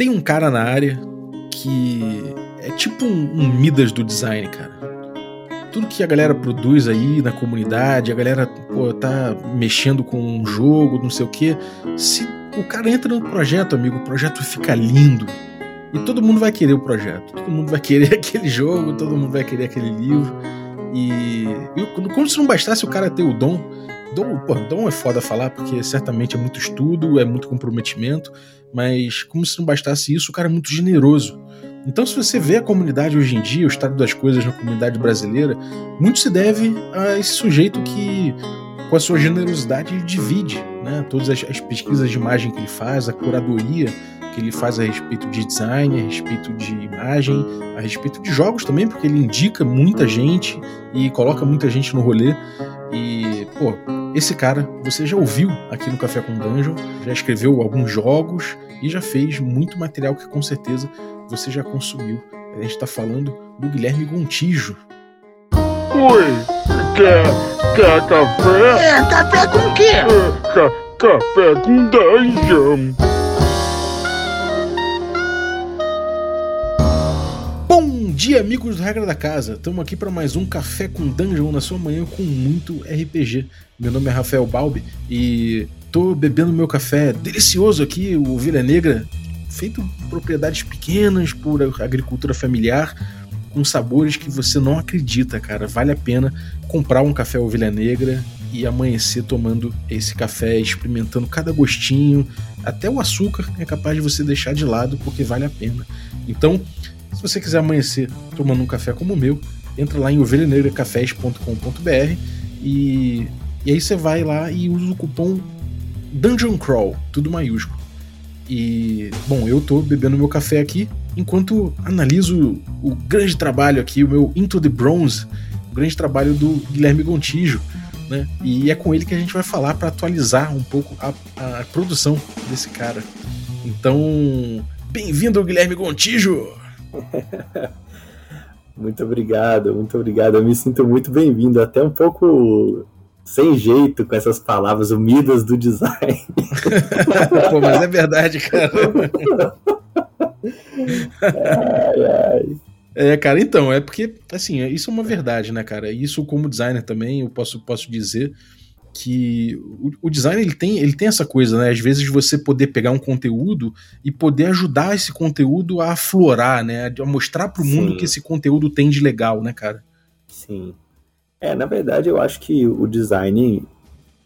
Tem um cara na área que é tipo um, um Midas do design, cara. Tudo que a galera produz aí na comunidade, a galera pô, tá mexendo com um jogo, não sei o que. Se o cara entra no projeto, amigo, o projeto fica lindo. E todo mundo vai querer o projeto, todo mundo vai querer aquele jogo, todo mundo vai querer aquele livro. E, e como se não bastasse o cara ter o dom, dom, pô, dom é foda falar, porque certamente é muito estudo, é muito comprometimento, mas como se não bastasse isso, o cara é muito generoso. Então, se você vê a comunidade hoje em dia, o estado das coisas na comunidade brasileira, muito se deve a esse sujeito que, com a sua generosidade, divide né, todas as, as pesquisas de imagem que ele faz, a curadoria que ele faz a respeito de design, a respeito de imagem, a respeito de jogos também, porque ele indica muita gente e coloca muita gente no rolê. E, pô, esse cara você já ouviu aqui no Café com Dungeon, já escreveu alguns jogos e já fez muito material que com certeza você já consumiu. A gente está falando do Guilherme Gontijo. Oi, quer, quer café? É, café com o quê? É, ca, café com Dungeon. Dia, amigos do Regra da Casa. Estamos aqui para mais um Café com Dungeon na sua manhã com muito RPG. Meu nome é Rafael Balbi e tô bebendo meu café delicioso aqui, o Ovelha Negra, feito propriedades pequenas por agricultura familiar, com sabores que você não acredita, cara. Vale a pena comprar um café Ovelha Negra e amanhecer tomando esse café, experimentando cada gostinho, até o açúcar é capaz de você deixar de lado porque vale a pena. Então, se você quiser amanhecer tomando um café como o meu, entra lá em ovelhanegracafés.com.br e, e aí você vai lá e usa o cupom Dungeon Crawl, tudo maiúsculo. E, bom, eu tô bebendo meu café aqui enquanto analiso o grande trabalho aqui, o meu Into the Bronze, o grande trabalho do Guilherme Gontijo, né? E é com ele que a gente vai falar para atualizar um pouco a, a produção desse cara. Então, bem-vindo, Guilherme Gontijo! muito obrigado, muito obrigado. Eu me sinto muito bem-vindo, até um pouco sem jeito com essas palavras humidas do design. Pô, mas é verdade, cara. ai, ai. É, cara, então, é porque, assim, isso é uma verdade, né, cara? Isso, como designer também, eu posso, posso dizer que o, o, design ele tem, ele tem essa coisa, né? Às vezes você poder pegar um conteúdo e poder ajudar esse conteúdo a aflorar, né? A mostrar para o mundo que esse conteúdo tem de legal, né, cara? Sim. É, na verdade, eu acho que o design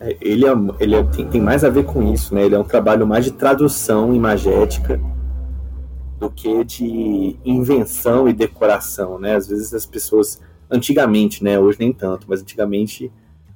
é, ele, é, ele é, tem, tem, mais a ver com isso, né? Ele é um trabalho mais de tradução imagética do que de invenção e decoração, né? Às vezes as pessoas, antigamente, né? Hoje nem tanto, mas antigamente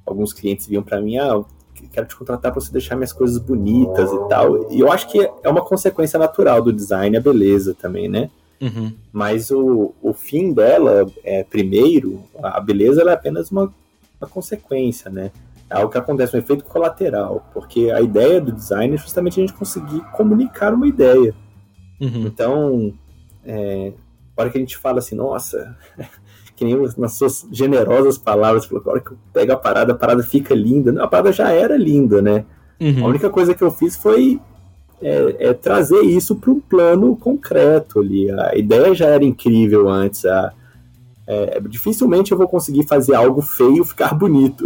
alguns clientes vinham para mim, ah, quero te contratar para você deixar minhas coisas bonitas e tal. E eu acho que é uma consequência natural do design, a beleza também, né? Uhum. Mas o, o fim dela, é, primeiro, a beleza é apenas uma, uma consequência, né? É algo que acontece, um efeito colateral, porque a ideia do design é justamente a gente conseguir comunicar uma ideia. Uhum. Então, é, a hora que a gente fala assim, nossa, que nem nas suas generosas palavras, falou, a hora que eu pego a parada, a parada fica linda. Não, a parada já era linda, né? Uhum. A única coisa que eu fiz foi é, é trazer isso para um plano concreto ali. A ideia já era incrível antes. A, é, dificilmente eu vou conseguir fazer algo feio ficar bonito.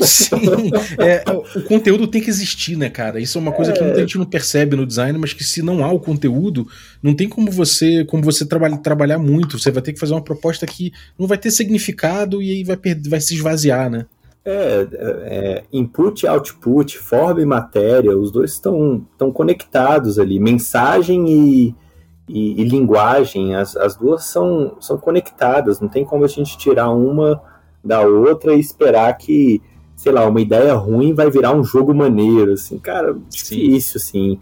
Sim, é, o conteúdo tem que existir, né, cara? Isso é uma coisa é... que muita gente não percebe no design, mas que se não há o conteúdo, não tem como você como você trabalha, trabalhar muito. Você vai ter que fazer uma proposta que não vai ter significado e aí vai, vai se esvaziar, né? É, é, input e output, forma e matéria, os dois estão, estão conectados ali. Mensagem e, e, e, linguagem, as, as duas são, são conectadas, não tem como a gente tirar uma da outra e esperar que, sei lá, uma ideia ruim vai virar um jogo maneiro, assim, cara, difícil, assim.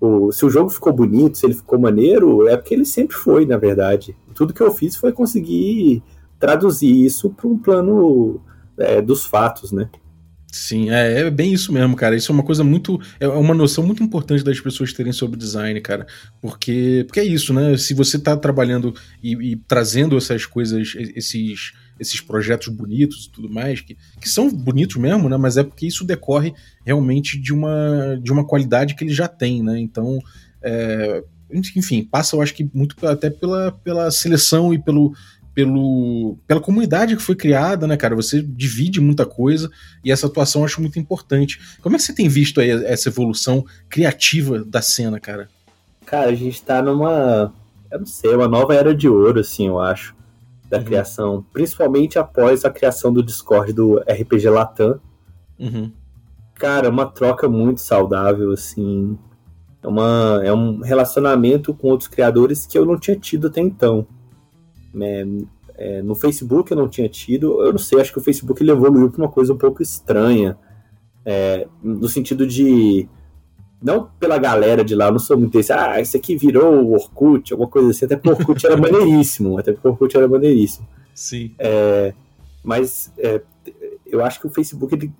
O, se o jogo ficou bonito, se ele ficou maneiro, é porque ele sempre foi, na verdade. Tudo que eu fiz foi conseguir traduzir isso para um plano é, dos fatos, né? Sim, é, é, bem isso mesmo, cara. Isso é uma coisa muito. É uma noção muito importante das pessoas terem sobre design, cara. Porque, porque é isso, né? Se você tá trabalhando e, e trazendo essas coisas, esses, esses projetos bonitos e tudo mais, que, que são bonitos mesmo, né? Mas é porque isso decorre realmente de uma, de uma qualidade que ele já tem, né? Então, é, enfim, passa, eu acho que muito até pela, pela seleção e pelo, pelo, pela comunidade que foi criada, né, cara? Você divide muita coisa e essa atuação eu acho muito importante. Como é que você tem visto aí essa evolução criativa da cena, cara? Cara, a gente tá numa, eu não sei, uma nova era de ouro, assim, eu acho, da uhum. criação, principalmente após a criação do Discord do RPG Latam. Uhum. Cara, uma troca muito saudável, assim. É, uma, é um relacionamento com outros criadores que eu não tinha tido até então. É, é, no Facebook eu não tinha tido, eu não sei, acho que o Facebook ele evoluiu para uma coisa um pouco estranha, é, no sentido de não pela galera de lá, eu não sou muito desse, ah, isso aqui virou o Orkut, alguma coisa assim, até porque o Orkut era maneiríssimo, até porque o Orkut era maneiríssimo. Sim. É, mas é, eu acho que o Facebook, ele,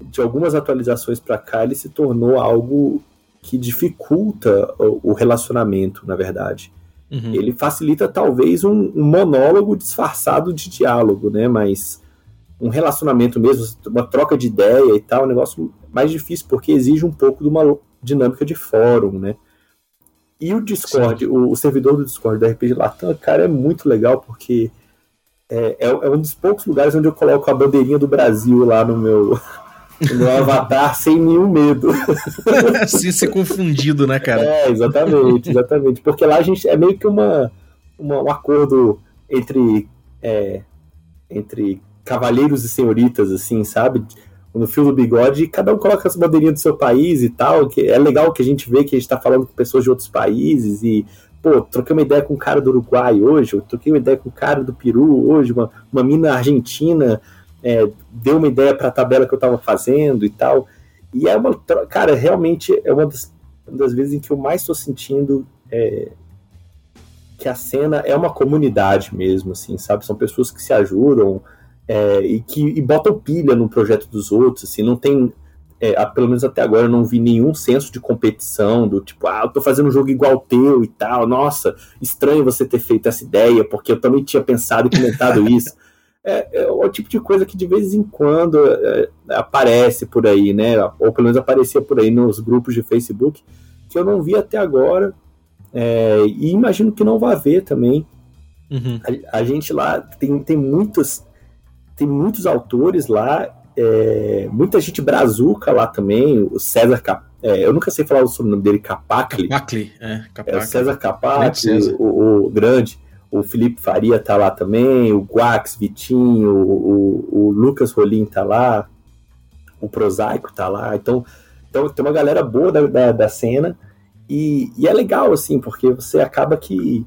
de algumas atualizações para cá, ele se tornou algo que dificulta o relacionamento, na verdade. Uhum. Ele facilita talvez um, um, monólogo disfarçado de diálogo, né? Mas um relacionamento mesmo, uma troca de ideia e tal, é um negócio mais difícil porque exige um pouco de uma dinâmica de fórum, né? E o Discord, o, o, servidor do Discord da RPG Latam, cara, é muito legal porque é, é, é, um dos poucos lugares onde eu coloco a bandeirinha do Brasil lá no meu, no avatar sem nenhum medo. Sem ser confundido, né, cara? É, exatamente, exatamente. Porque lá a gente é meio que uma, uma um acordo entre, é, entre cavalheiros e senhoritas, assim, sabe? No fio do bigode, cada um coloca as bandeirinhas do seu país e tal. Que é legal que a gente vê que a gente tá falando com pessoas de outros países e pô, troquei uma ideia com um cara do Uruguai hoje, eu troquei uma ideia com um cara do Peru hoje, uma, uma mina argentina é, deu uma ideia para a tabela que eu estava fazendo e tal. E é uma. Cara, realmente é uma das, uma das vezes em que eu mais estou sentindo é, que a cena é uma comunidade mesmo, assim, sabe? São pessoas que se ajudam é, e que e botam pilha no projeto dos outros, assim, não tem. É, pelo menos até agora eu não vi nenhum senso de competição, do tipo, ah, eu tô fazendo um jogo igual teu e tal, nossa, estranho você ter feito essa ideia, porque eu também tinha pensado e comentado isso é, é, o tipo de coisa que de vez em quando é, aparece por aí, né? Ou pelo menos aparecia por aí nos grupos de Facebook, que eu não vi até agora. É, e imagino que não vai ver também. Uhum. A, a, gente lá tem, tem muitos tem muitos autores lá, é, muita gente brazuca lá também, o César Cap, é, eu nunca sei falar o sobrenome dele, Capacli. Capacli, é, Capacli. O César Capacli, o, o, grande o Felipe Faria tá lá também, o Guax, Vitinho, o, o, Lucas Rolim tá lá, o Prosaico tá lá, então, então tem uma galera boa da, da, da cena, e, e, é legal, assim, porque você acaba que,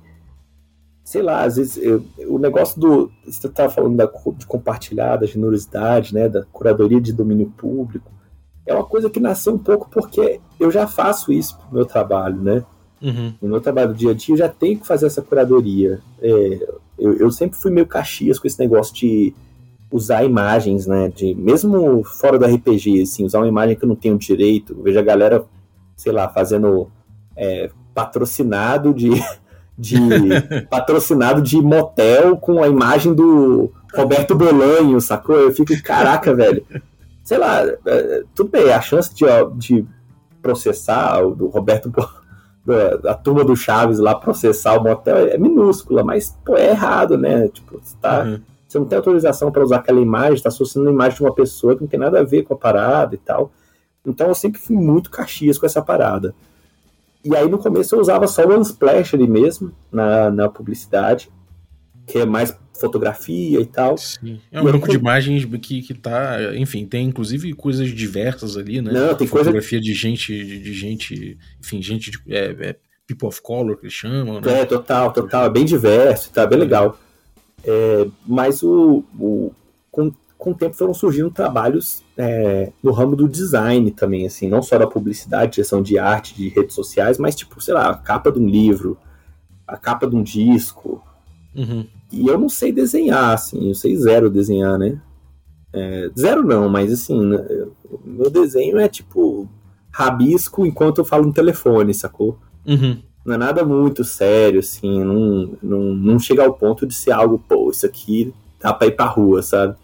sei lá, às vezes eu, o negócio do, você tava falando da, de compartilhar, da generosidade, né, da curadoria de domínio público, é uma coisa que nasceu um pouco porque eu já faço isso pro meu trabalho, né, Uhum. No meu trabalho do dia a dia, eu já tenho que fazer essa curadoria. É, eu, eu, sempre fui meio caxias com esse negócio de usar imagens, né? De, mesmo fora do RPG, assim, usar uma imagem que eu não tenho direito. Eu vejo a galera, sei lá, fazendo é, patrocinado de. de patrocinado de motel com a imagem do Roberto Bolanho, sacou? Eu fico, caraca, velho. Sei lá, é, tudo bem, a chance de, de processar o do Roberto Bolanho a turma do Chaves lá processar o motel é minúscula, mas pô, é errado, né? Tipo, você, tá, uhum. você não tem autorização para usar aquela imagem, está associando a imagem de uma pessoa que não tem nada a ver com a parada e tal. Então eu sempre fui muito caxias com essa parada. E aí no começo eu usava só o Unsplash ali mesmo, na, na publicidade, que é mais fotografia e tal. Sim. É um banco de imagens que, que tá. Enfim, tem inclusive coisas diversas ali, né? Não, tem fotografia coisa... de gente, de, de, gente, enfim, gente de. É, é, people of color que eles chamam, né? É, total, total. É bem diverso, tá bem legal. É, mas o, o, com, com o tempo foram surgindo trabalhos é, no ramo do design também, assim, não só da publicidade, direção de arte, de redes sociais, mas tipo, sei lá, a capa de um livro, a capa de um disco, Uhum. E eu não sei desenhar, assim, eu sei zero desenhar, né? É, zero não, mas assim, né, meu desenho é tipo rabisco enquanto eu falo no telefone, sacou? Uhum. Não é nada muito sério, assim, não, não, não chega ao ponto de ser algo, pô, isso aqui dá pra ir pra rua, sabe?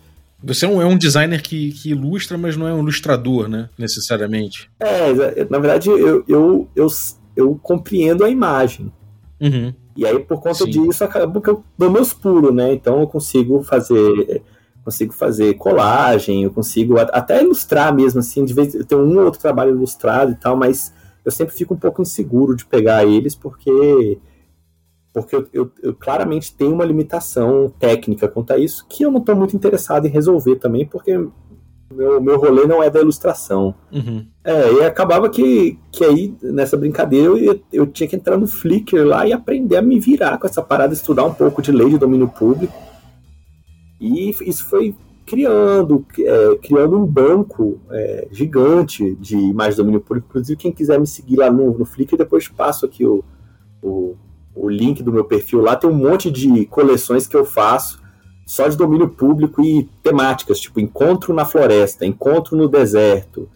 Você é um, é um designer que, que, ilustra, mas não é um ilustrador, né? Necessariamente. É, na verdade, eu, eu, eu, eu compreendo a imagem. Uhum. E aí, por conta Sim. disso, acaba que eu dou meus pulos, né? Então eu consigo fazer. Consigo fazer colagem, eu consigo até ilustrar mesmo, assim, de vez eu tenho um ou outro trabalho ilustrado e tal, mas eu sempre fico um pouco inseguro de pegar eles, porque porque eu, eu- eu claramente tenho uma limitação técnica quanto a isso, que eu não estou muito interessado em resolver também, porque meu, meu rolê não é da ilustração. Uhum. É, e acabava que, que aí, nessa brincadeira, eu, eu tinha que entrar no Flickr lá e aprender a me virar com essa parada, estudar um pouco de lei de domínio público. E isso foi criando, é, criando um banco é, gigante de imagens de domínio público. Inclusive, quem quiser me seguir lá no, no Flickr, depois passo aqui o, o, o link do meu perfil lá. Tem um monte de coleções que eu faço só de domínio público e temáticas, tipo encontro na floresta, encontro no deserto,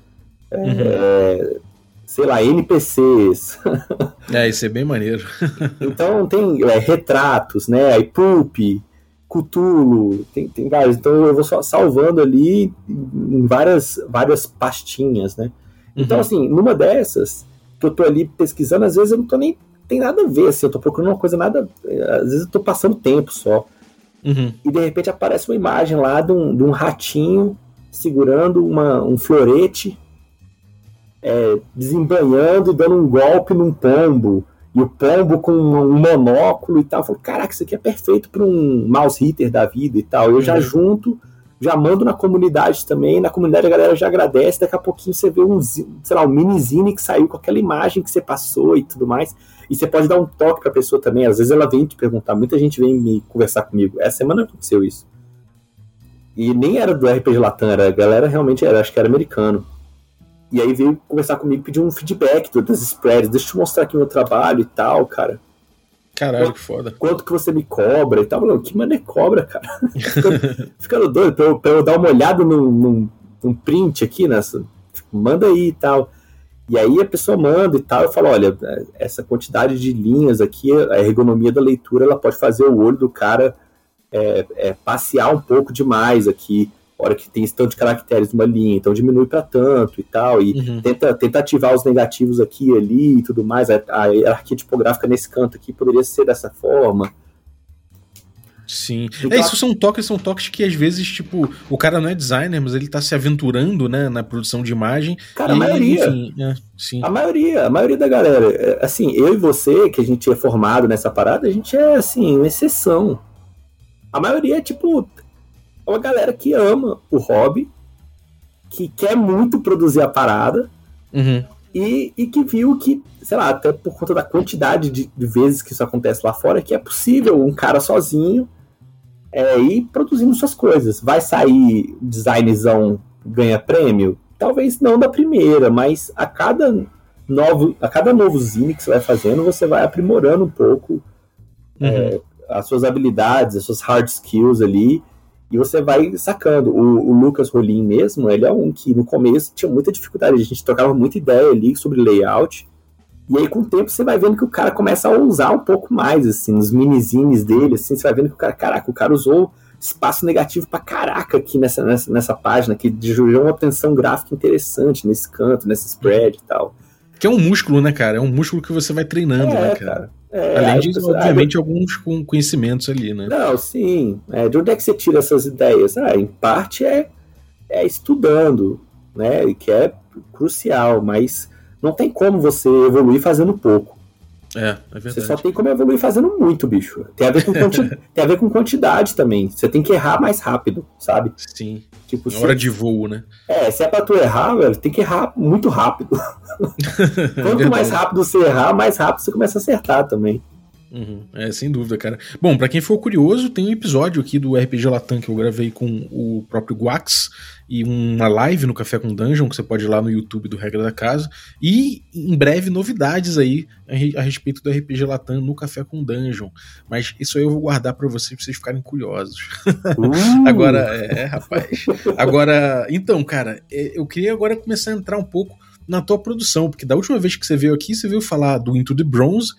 é, sei lá, NPCs. É, isso é bem maneiro. Então tem é, retratos, né? Aí Pulp, Cthulhu, tem, tem vários. Então eu vou só salvando ali em várias, várias pastinhas, né? Então, Uhum. assim, numa dessas, que eu tô ali pesquisando, às vezes eu não tô nem. Tem nada a ver, assim, eu tô procurando uma coisa nada. Às vezes eu tô passando tempo só. Uhum. E de repente aparece uma imagem lá de um, de um ratinho segurando uma, um florete, é, desembanhando e dando um golpe num pombo. E o pombo com um monóculo e tal. Eu falo, caraca, isso aqui é perfeito para um mouse hitter da vida e tal. Eu já Uhum. junto, já mando na comunidade também. Na comunidade a galera já agradece. Daqui a pouquinho você vê um, sei lá, um minizine que saiu com aquela imagem que você passou e tudo mais. E você pode dar um toque pra pessoa também. Às vezes ela vem te perguntar. Muita gente vem me conversar comigo. Essa semana aconteceu isso. E nem era do RPG Latam, era, a galera realmente era, acho que era americano. E aí veio conversar comigo, pedir um feedback das spreads. Deixa eu te mostrar aqui meu trabalho e tal, cara. Caralho, que foda. Quanto que você me cobra e tal. Falei, que mané cobra, cara? Ficando- doido pra eu, pra eu dar uma olhada num, num, num print aqui, nessa. tipo, manda aí e tal. E aí a pessoa manda e tal, eu falo, olha, essa quantidade de linhas aqui, a ergonomia da leitura, ela pode fazer o olho do cara é, é, passear um pouco demais aqui, hora que tem esse tanto de caracteres numa linha, então diminui para tanto e tal, e Uhum. tenta, tenta ativar os negativos aqui e ali e tudo mais, a, a hierarquia tipográfica nesse canto aqui poderia ser dessa forma. Sim. É, isso são toques, são toques que às vezes, tipo, o cara não é designer, mas ele tá se aventurando, né, na produção de imagem. Cara, a maioria. Enfim, é, sim. A maioria, a maioria da galera, é, assim, eu e você, que a gente é formado nessa parada, a gente é, assim, uma exceção. A maioria é, tipo, é uma galera que ama o hobby, que quer muito produzir a parada Uhum. e, e que viu que, sei lá, até por conta da quantidade de, de vezes que isso acontece lá fora, que é possível um cara sozinho é, ir produzindo suas coisas. Vai sair designzão ganha prêmio? Talvez não da primeira, mas a cada novo, a cada novo zine que você vai fazendo, você vai aprimorando um pouco Uhum. as suas habilidades, as suas hard skills ali, e você vai sacando. O, o Lucas Rolim mesmo, ele é um que no começo tinha muita dificuldade, a gente trocava muita ideia ali sobre layout, e aí com o tempo você vai vendo que o cara começa a usar um pouco mais, assim, nos minizines dele, assim, você vai vendo que o cara, caraca, o cara usou espaço negativo pra caraca aqui nessa, nessa, nessa página, que gerou uma tensão gráfica interessante nesse canto, nesse spread e tal. Que é um músculo, né, cara? É um músculo que você vai treinando, né, É, cara? cara. É, Além de, aí obviamente, alguns com- conhecimentos ali, né? Não, sim. É, de onde é que você tira essas ideias? Ah, em parte é, é estudando, né? Que é crucial, mas não tem como você evoluir fazendo pouco. É, é Você verdade. só tem como evoluir fazendo muito, bicho. Tem a ver com, quanti- tem a ver com quantidade também. Você tem que errar mais rápido, sabe? Sim. Tipo, se, hora de voo, né? é, se é pra tu errar, velho, tem que errar muito rápido. É Quanto verdade. mais rápido você errar, mais rápido você começa a acertar também. Uhum, É, sem dúvida, cara. Bom, pra quem for curioso, tem um episódio aqui do RPG Latam que eu gravei com o próprio Guax e uma live no Café com Dungeon, que você pode ir lá no YouTube do Regra da Casa. E em breve novidades aí a re- a respeito do RPG Latam no Café com Dungeon. Mas isso aí eu vou guardar pra vocês, pra vocês ficarem curiosos. Uh! Agora, é, rapaz. Agora, então, cara, é, eu queria agora começar a entrar um pouco na tua produção, porque da última vez que você veio aqui, você veio falar do Into the Bronze,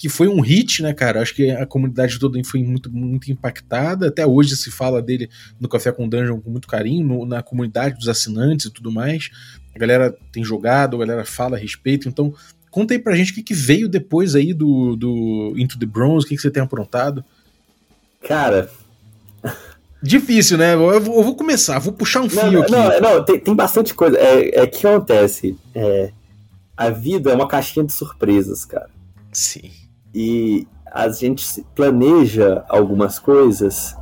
que foi um hit, né, cara? Acho que a comunidade toda foi muito, muito impactada. Até hoje se fala dele no Café com Dungeon com muito carinho, no- na comunidade dos assinantes e tudo mais. A galera tem jogado, a galera fala a respeito. Então, Conta aí pra gente o que, que veio depois aí do, do Into the Bronze, o que, que você tem aprontado. Cara. Difícil, né? Eu vou, eu vou começar, vou puxar um Não, fio não, aqui. não, não, tem, tem bastante coisa. É, é que acontece. É, a vida é uma caixinha de surpresas, cara. Sim. E a gente planeja algumas coisas,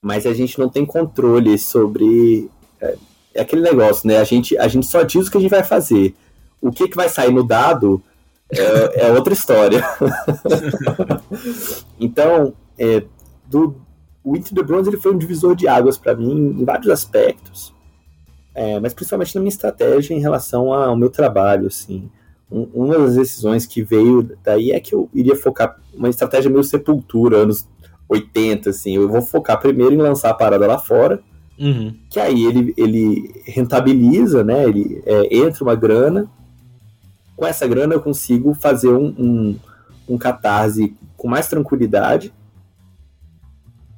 mas a gente não tem controle sobre. É, é aquele negócio, né? A gente, a gente só diz o que a gente vai fazer. O que, que vai sair no dado é, é outra história. então, é, do, o Into the Bronze ele foi um divisor de águas para mim em vários aspectos, é, mas principalmente na minha estratégia em relação ao meu trabalho, assim um- uma das decisões que veio daí é que eu iria focar uma estratégia meio sepultura, anos 80, assim. Eu vou focar primeiro em lançar a parada lá fora, Uhum. que aí ele, ele rentabiliza, né? Ele é, entra uma grana. Com essa grana eu consigo fazer um, um, um catarse com mais tranquilidade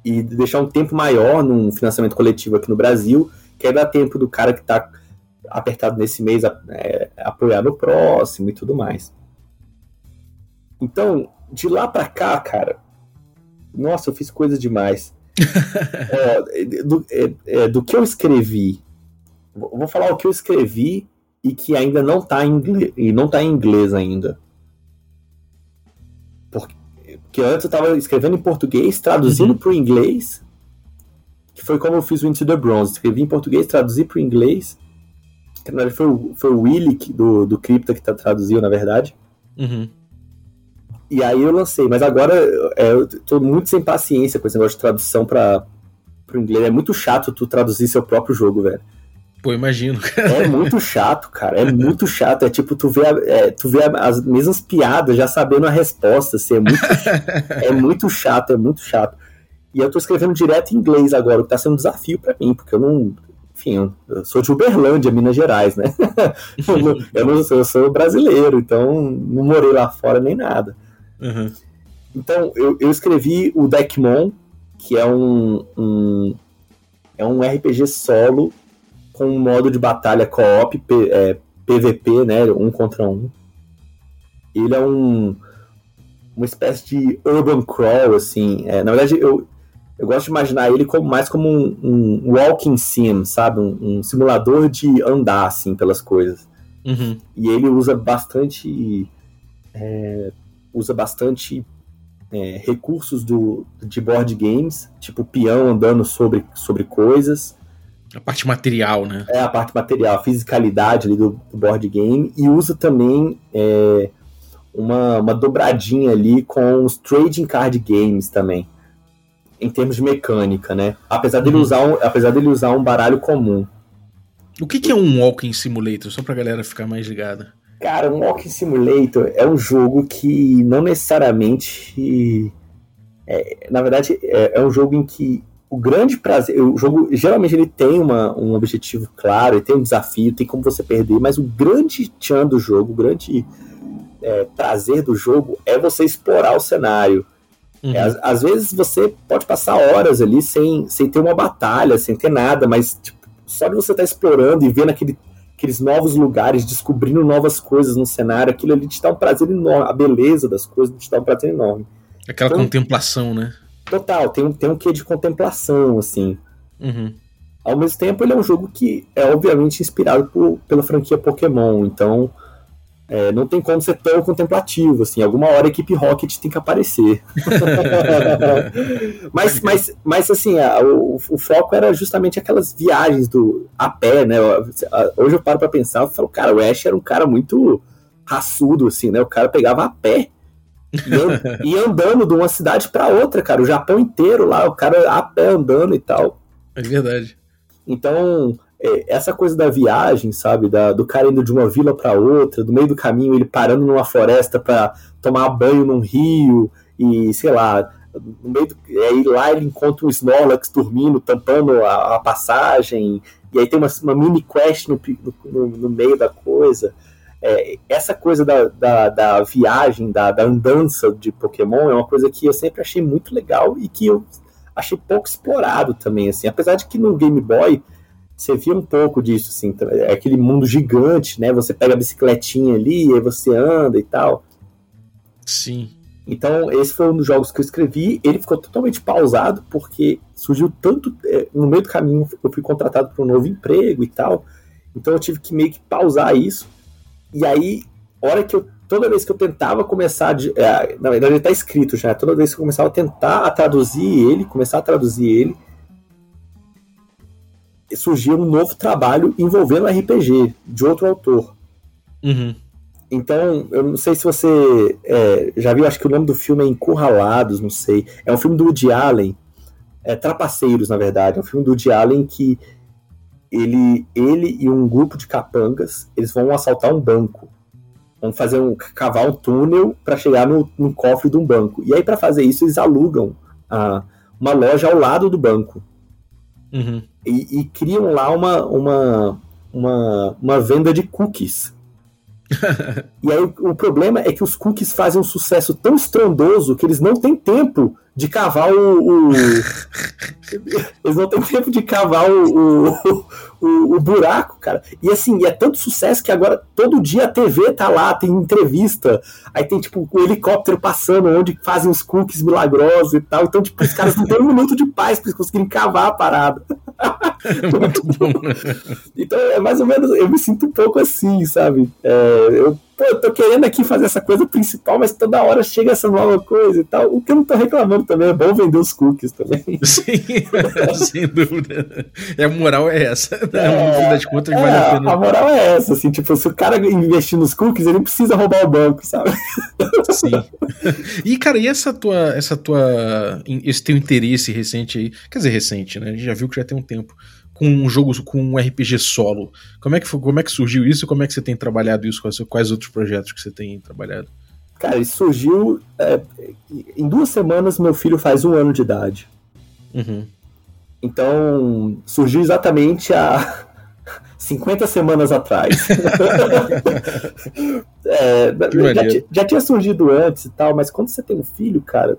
e deixar um tempo maior num financiamento coletivo aqui no Brasil, que aí dá tempo do cara que está apertado nesse mês é, apoiar no próximo e tudo mais. Então, de lá pra cá, cara, nossa, eu fiz coisa demais. É, do, é, é, do que eu escrevi, vou vou falar o que eu escrevi e que ainda não tá em inglês, e não tá em inglês ainda. Porque, porque antes eu tava escrevendo em português, traduzindo Uhum. pro inglês, que foi como eu fiz o Into the Bronze. Escrevi em português, traduzi pro inglês. Que, na verdade, foi, o- foi o Willy que- do, do Cripta que tá, traduziu, na verdade. Uhum. E aí eu lancei, mas agora é, eu tô muito sem paciência com esse negócio de tradução para pro inglês. É muito chato tu traduzir seu próprio jogo, velho. Pô, imagino. É muito chato, cara. É muito chato. É tipo, tu vê, a- é, tu vê a- as mesmas piadas já sabendo a resposta. Assim, é, muito, é muito chato, é muito chato. E eu tô escrevendo direto em inglês agora, o que tá sendo um desafio pra mim, porque eu não. Enfim, eu- sou de Uberlândia, Minas Gerais, né? eu, não, eu, não sou, eu sou brasileiro, então não morei lá fora nem nada. Uhum. Então, eu, eu escrevi o Deckmon, que é um, um- é um RPG solo com um modo de batalha co-op, é, PVP, né, um contra um. Ele é um uma espécie de urban crawl, assim. É, na verdade, eu, eu gosto de imaginar ele como mais como um, um walking sim, sabe? Um, um simulador de andar, assim, pelas coisas Uhum. e ele usa bastante é, usa bastante é, recursos do, de board games, tipo peão andando sobre, sobre coisas, A parte material, né? é a parte material, a fisicalidade ali do, do board game, e usa também é, uma, uma dobradinha ali com os trading card games também, em termos de mecânica, né? Apesar dele, Uhum. usar, um, apesar dele usar um baralho comum. O que, que é um Walking Simulator? Só pra galera ficar mais ligada. Cara, um Walking Simulator é um jogo que não necessariamente. é, na verdade, é, é um jogo em que o grande prazer. O jogo geralmente ele tem uma, um objetivo claro, ele tem um desafio, tem como você perder, mas o grande tchan do jogo, o grande é, prazer do jogo é você explorar o cenário. Uhum. É, às, às vezes você pode passar horas ali sem, sem ter uma batalha, sem ter nada, mas tipo, só de você estar explorando e vendo aquele, aqueles novos lugares, descobrindo novas coisas no cenário, aquilo ali te dá um prazer enorme. A beleza das coisas te dá um prazer enorme. Aquela então- contemplação, né? Total, tem, um- tem um quê de contemplação, assim. Uhum. Ao mesmo tempo, ele é um jogo que é obviamente inspirado por- pela franquia Pokémon, então é, não tem como ser tão contemplativo, assim. Alguma hora a equipe Rocket tem que aparecer. mas, mas, mas, assim, a- o, o foco era justamente aquelas viagens do a pé, né? Hoje eu paro pra pensar, eu falo, cara, o Ash era um cara muito raçudo, assim, né? O cara pegava a pé e an- andando de uma cidade pra outra, cara. O Japão inteiro lá, o cara a pé andando e tal. É verdade. Então, é, essa coisa da viagem, sabe? Da, do cara indo de uma vila para outra, do meio do caminho ele parando numa floresta para tomar banho num rio e, sei lá, no meio do, aí lá ele encontra um Snorlax dormindo, tampando a, a passagem, e aí tem uma, uma mini quest no, no, no meio da coisa. É, essa coisa da, da, da viagem, da, da andança de Pokémon é uma coisa que eu sempre achei muito legal e que eu achei pouco explorado também, assim. Apesar de que no Game Boy você via um pouco disso, assim, é aquele mundo gigante, né? Você pega a bicicletinha ali, aí você anda e tal. Sim. Então, esse foi um dos jogos que eu escrevi. Ele ficou totalmente pausado, porque surgiu tanto. É, no meio do caminho, eu fui contratado para um novo emprego e tal. Então, eu tive que meio que pausar isso. E aí, hora que eu. Toda vez que eu tentava começar. De, é, na verdade, ele está escrito já. Toda vez que eu começava a tentar a traduzir ele, começar a traduzir ele, surgia um novo trabalho envolvendo RPG de outro autor. Uhum. Então, eu não sei se você é, já viu, acho que o nome do filme é Encurralados, não sei. É um filme do Woody Allen, é Trapaceiros, na verdade. É um filme do Woody Allen que ele, ele e um grupo de capangas, eles vão assaltar um banco. Vão fazer um cavar um túnel para chegar no, no, cofre de um banco. E aí, para fazer isso, eles alugam a, uma loja ao lado do banco. Uhum. E, e, criam lá uma, uma, uma, uma venda de cookies e aí o, problema é que os cookies fazem um sucesso tão estrondoso que eles não têm tempo de cavar o. o... eles não têm tempo de cavar o, o, o, o, buraco, cara. E assim, é tanto sucesso que agora todo dia a TV tá lá, tem entrevista. Aí tem, tipo, o um helicóptero passando onde fazem os cookies milagrosos e tal. Então, tipo, os caras não têm um minuto de paz pra eles conseguirem cavar a parada. Muito bom. Né? então, é mais ou menos, eu me sinto um pouco assim, sabe? É, eu pô, eu tô querendo aqui fazer essa coisa principal, mas toda hora chega essa nova coisa e tal. O que eu não tô reclamando também, é bom vender os cookies também. Sim, sem dúvida. E a moral é essa. É, das contas, é, vale a, pena. a moral é essa, assim, tipo, se o cara investir nos cookies, ele não precisa roubar o banco, sabe? Sim. E, cara, e essa tua, essa tua, esse teu interesse recente aí, quer dizer, recente, né? A gente já viu que já tem um tempo com um jogo com um RPG solo. Como é que, como é que surgiu isso? Como é que você tem trabalhado isso? Quais, quais outros projetos que você tem trabalhado? Cara, isso surgiu. É, em duas semanas, meu filho faz um ano de idade. Uhum. Então, surgiu exatamente há 50 semanas atrás. é, já, já, tinha surgido antes e tal, mas quando você tem um filho, cara,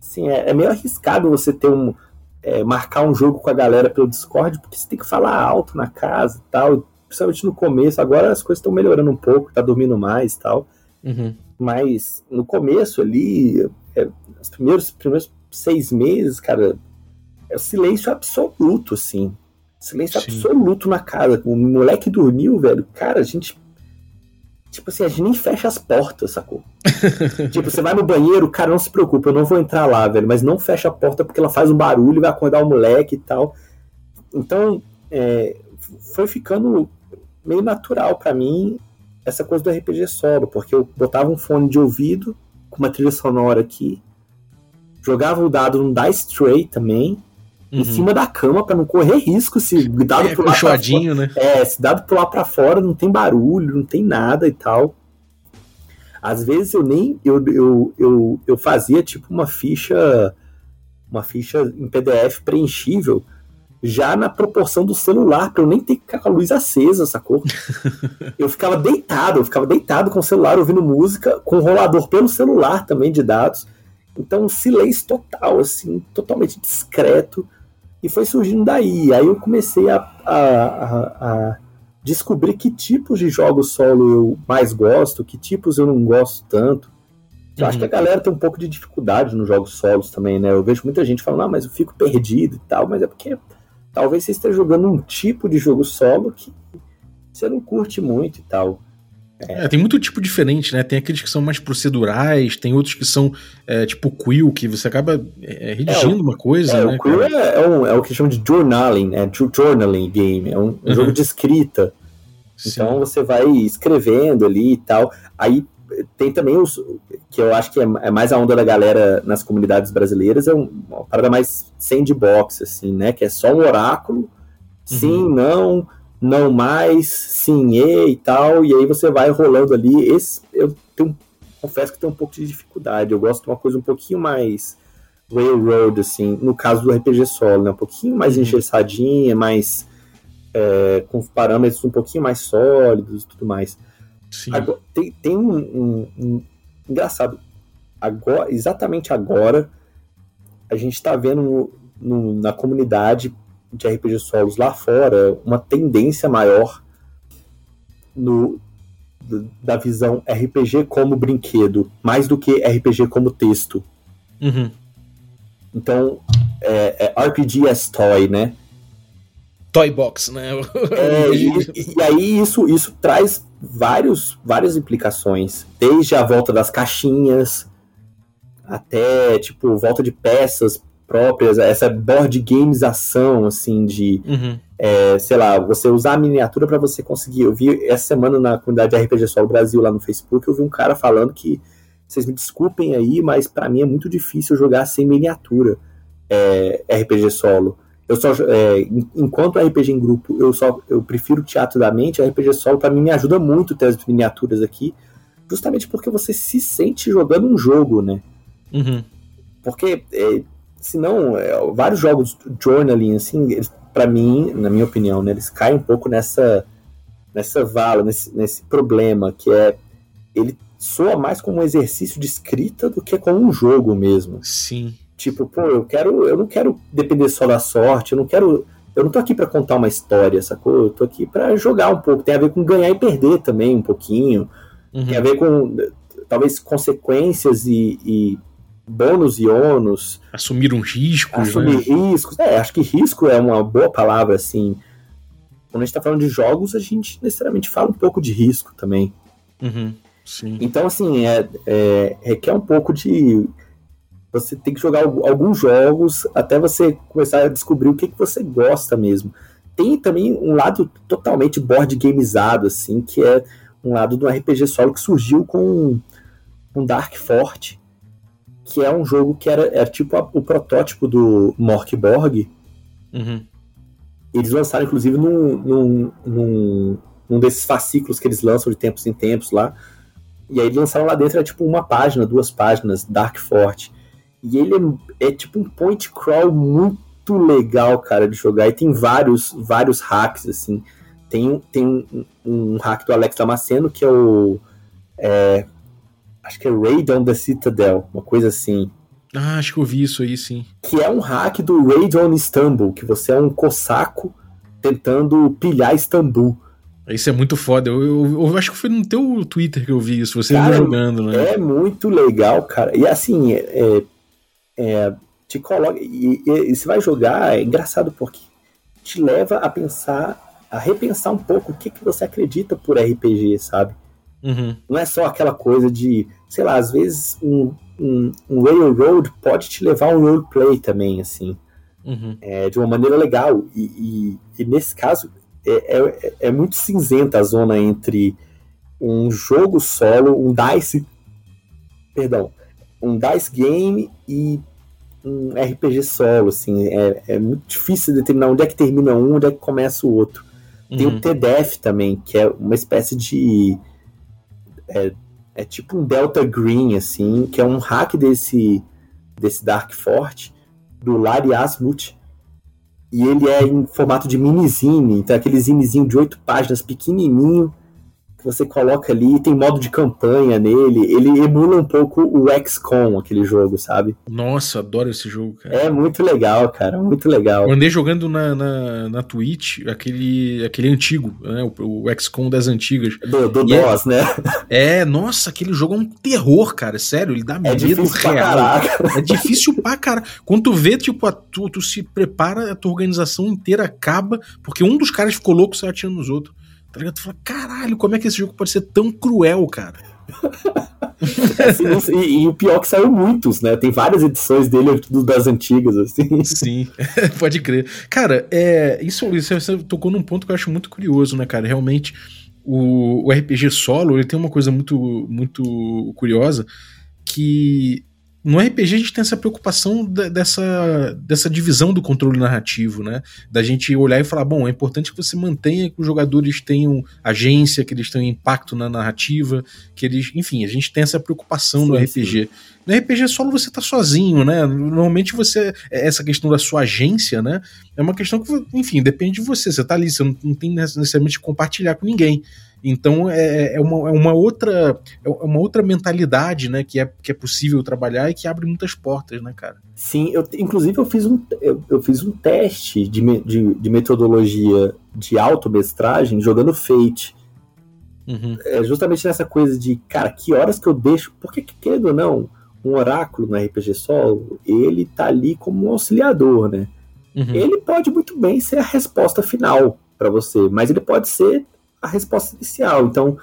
assim, é, é meio arriscado você ter um, é, marcar um jogo com a galera pelo Discord, porque você tem que falar alto na casa e tal, principalmente no começo. Agora as coisas estão melhorando um pouco, tá dormindo mais e tal. Uhum. Mas no começo ali, é, os primeiros, primeiros seis meses, cara, é silêncio absoluto, assim. Silêncio Sim. absoluto na casa. O moleque dormiu, velho. Cara, a gente Tipo assim, a gente nem fecha as portas, sacou? tipo, você vai no banheiro, cara, não se preocupa, eu não vou entrar lá, velho, mas não fecha a porta porque ela faz um barulho e vai acordar o moleque e tal. Então, é, foi ficando meio natural para mim essa coisa do RPG solo, porque eu botava um fone de ouvido com uma trilha sonora aqui, jogava o dado no Dice Tray também, uhum. em cima da cama para não correr risco se dado é, pular pra fora, né? É, se dado pular para fora, não tem barulho, não tem nada e tal. Às vezes eu nem eu, eu, eu, eu fazia tipo uma ficha uma ficha em PDF preenchível já na proporção do celular, para eu nem ter que ficar com a luz acesa, sacou? eu ficava deitado, eu ficava deitado com o celular ouvindo música, com o rolador pelo celular também de dados. Então, um silêncio total, assim, totalmente discreto. E foi surgindo daí. Aí eu comecei a, a, a, a descobrir que tipos de jogos solo eu mais gosto, que tipos eu não gosto tanto. Eu uhum. acho que a uhum. galera tem um pouco de dificuldade nos jogos solos também, né? Eu vejo muita gente falando, ah, mas eu fico perdido e tal, mas é porque talvez você esteja jogando um tipo de jogo solo que você não curte muito e tal. É, tem muito tipo diferente, né? Tem aqueles que são mais procedurais, tem outros que são é, tipo Quill, que você acaba é, redigindo é, uma coisa, é, né? O Quill é, é, um, é, o que chama de journaling, né? Journaling game, é um, uhum. jogo de escrita. Sim. Então você vai escrevendo ali e tal. Aí tem também os que eu acho que é, mais a onda da galera nas comunidades brasileiras, é uma parada mais sandbox, assim, né? Que é só um oráculo, sim, uhum. não não mais, sim, e e tal, e aí você vai rolando ali. Esse eu tenho, confesso que tenho um pouco de dificuldade. Eu gosto de uma coisa um pouquinho mais railroad, assim, no caso do RPG solo, né? Um pouquinho mais uhum. engessadinha, mais é, com parâmetros um pouquinho mais sólidos e tudo mais. Agora, tem, tem um, um, um, engraçado. Agora, exatamente agora, a gente está vendo no, no, na comunidade de RPG solos lá fora uma tendência maior no, da visão RPG como brinquedo, mais do que RPG como texto. Uhum. Então, é, é RPG as toy, né? Toy box, né? É, e, e, aí isso, isso traz vários, várias implicações, desde a volta das caixinhas até tipo volta de peças próprias, essa board gamização assim de uhum. é, sei lá, você usar a miniatura para você conseguir. Eu vi essa semana na comunidade RPG Sol Brasil lá no Facebook, eu vi um cara falando que vocês me desculpem aí, mas para mim é muito difícil jogar sem miniatura é, RPG solo. Eu só, é, enquanto RPG em grupo, eu só eu prefiro teatro da mente, RPG solo para mim me ajuda muito ter as miniaturas aqui, justamente porque você se sente jogando um jogo, né? Uhum. Porque, é, senão, é, vários jogos journaling, assim, para mim, na minha opinião, né, eles caem um pouco nessa nessa vala, nesse, nesse problema, que é ele soa mais como um exercício de escrita do que como um jogo mesmo. Sim. Tipo, pô, eu quero, eu não quero depender só da sorte, eu não quero, eu não tô aqui para contar uma história, sacou? Eu tô aqui para jogar um pouco, tem a ver com ganhar e perder também um pouquinho. Uhum. Tem a ver com talvez consequências e, e bônus e ônus. Assumir um risco. Assumir né? riscos. É, acho que risco é uma boa palavra, assim. Quando a gente tá falando de jogos, a gente necessariamente fala um pouco de risco também. Uhum. Sim. Então, assim, é, é, requer um pouco de. Você tem que jogar alguns jogos até você começar a descobrir o que, que você gosta mesmo. Tem também um lado totalmente board gamizado, assim, que é um lado do RPG solo que surgiu com um Dark Fort, que é um jogo que era, era tipo a, o protótipo do Morkborg. Uhum. Eles lançaram, inclusive, num, num, num, num desses fascículos que eles lançam de tempos em tempos lá. E aí lançaram lá dentro, é tipo uma página, duas páginas, Dark Fort. E ele é, é, tipo um point crawl muito legal, cara, de jogar. E tem vários, vários hacks, assim. Tem, tem um, um hack do Alex Damasceno, que é o. É, acho que é Raid on the Citadel, uma coisa assim. Ah, acho que eu vi isso aí, sim. Que é um hack do Raid on Istanbul, que você é um cossaco tentando pilhar Istambul. Isso é muito foda. Eu, eu, eu, acho que foi no teu Twitter que eu vi isso, você cara, jogando, né? É muito legal, cara. E assim, é, é, te coloca. E, e, e, você vai jogar, é engraçado porque te leva a pensar, a repensar um pouco o que, que você acredita por RPG, sabe? Uhum. Não é só aquela coisa de, sei lá, às vezes um, um, um railroad pode te levar a um roleplay também, assim. Uhum. É, de uma maneira legal. E, e, e nesse caso, é, é, é, muito cinzenta a zona entre um jogo solo, um DICE. Perdão. Um DICE game e um RPG solo, assim. É, é muito difícil determinar onde é que termina um, onde é que começa o outro. Uhum. Tem o TDF também, que é uma espécie de. É, é tipo um Delta Green, assim, que é um hack desse, desse Dark Fort, do Larry Asmuth, e ele é em formato de minizine, então é aquele zinezinho de oito páginas, pequenininho, que você coloca ali, tem modo de campanha nele, ele emula um pouco o XCOM, aquele jogo, sabe? Nossa, adoro esse jogo, cara. É muito legal, cara, muito legal. Eu andei jogando na, na, na Twitch aquele, aquele antigo, né, o, o XCOM das antigas. Do, do DOS, é, né? É, nossa, aquele jogo é um terror, cara, sério, ele dá é medo real. É difícil pra cara. Quando tu vê, tipo, a, tu, tu se prepara, a tua organização inteira acaba, porque um dos caras ficou louco e saiu atirando nos outros. Tá ligado? Tu fala, caralho, como é que esse jogo pode ser tão cruel, cara? assim, e, e, o pior é que saiu muitos, né? Tem várias edições dele das antigas, assim. Sim, pode crer. Cara, é, isso, isso você tocou num ponto que eu acho muito curioso, né, cara? Realmente, o, o RPG solo, ele tem uma coisa muito, muito curiosa, que no RPG a gente tem essa preocupação dessa, dessa divisão do controle narrativo, né? Da gente olhar e falar, bom, é importante que você mantenha que os jogadores tenham agência, que eles tenham impacto na narrativa, que eles. Enfim, a gente tem essa preocupação sim, no RPG. Sim. No RPG solo você tá sozinho, né? Normalmente você. Essa questão da sua agência, né? É uma questão que, enfim, depende de você. Você tá ali, você não, não tem necessariamente que compartilhar com ninguém. Então é, é, uma, é uma outra é uma outra mentalidade, né, que é, que é possível trabalhar e que abre muitas portas, né, cara? Sim, eu, inclusive eu fiz um, eu, eu fiz um teste de, de, de metodologia de automestragem jogando Fate. Uhum. É justamente nessa coisa de, cara, que horas que eu deixo. Porque, querendo ou não, um oráculo no RPG solo, ele tá ali como um auxiliador, né? Uhum. Ele pode muito bem ser a resposta final para você, mas ele pode ser a resposta inicial. Então,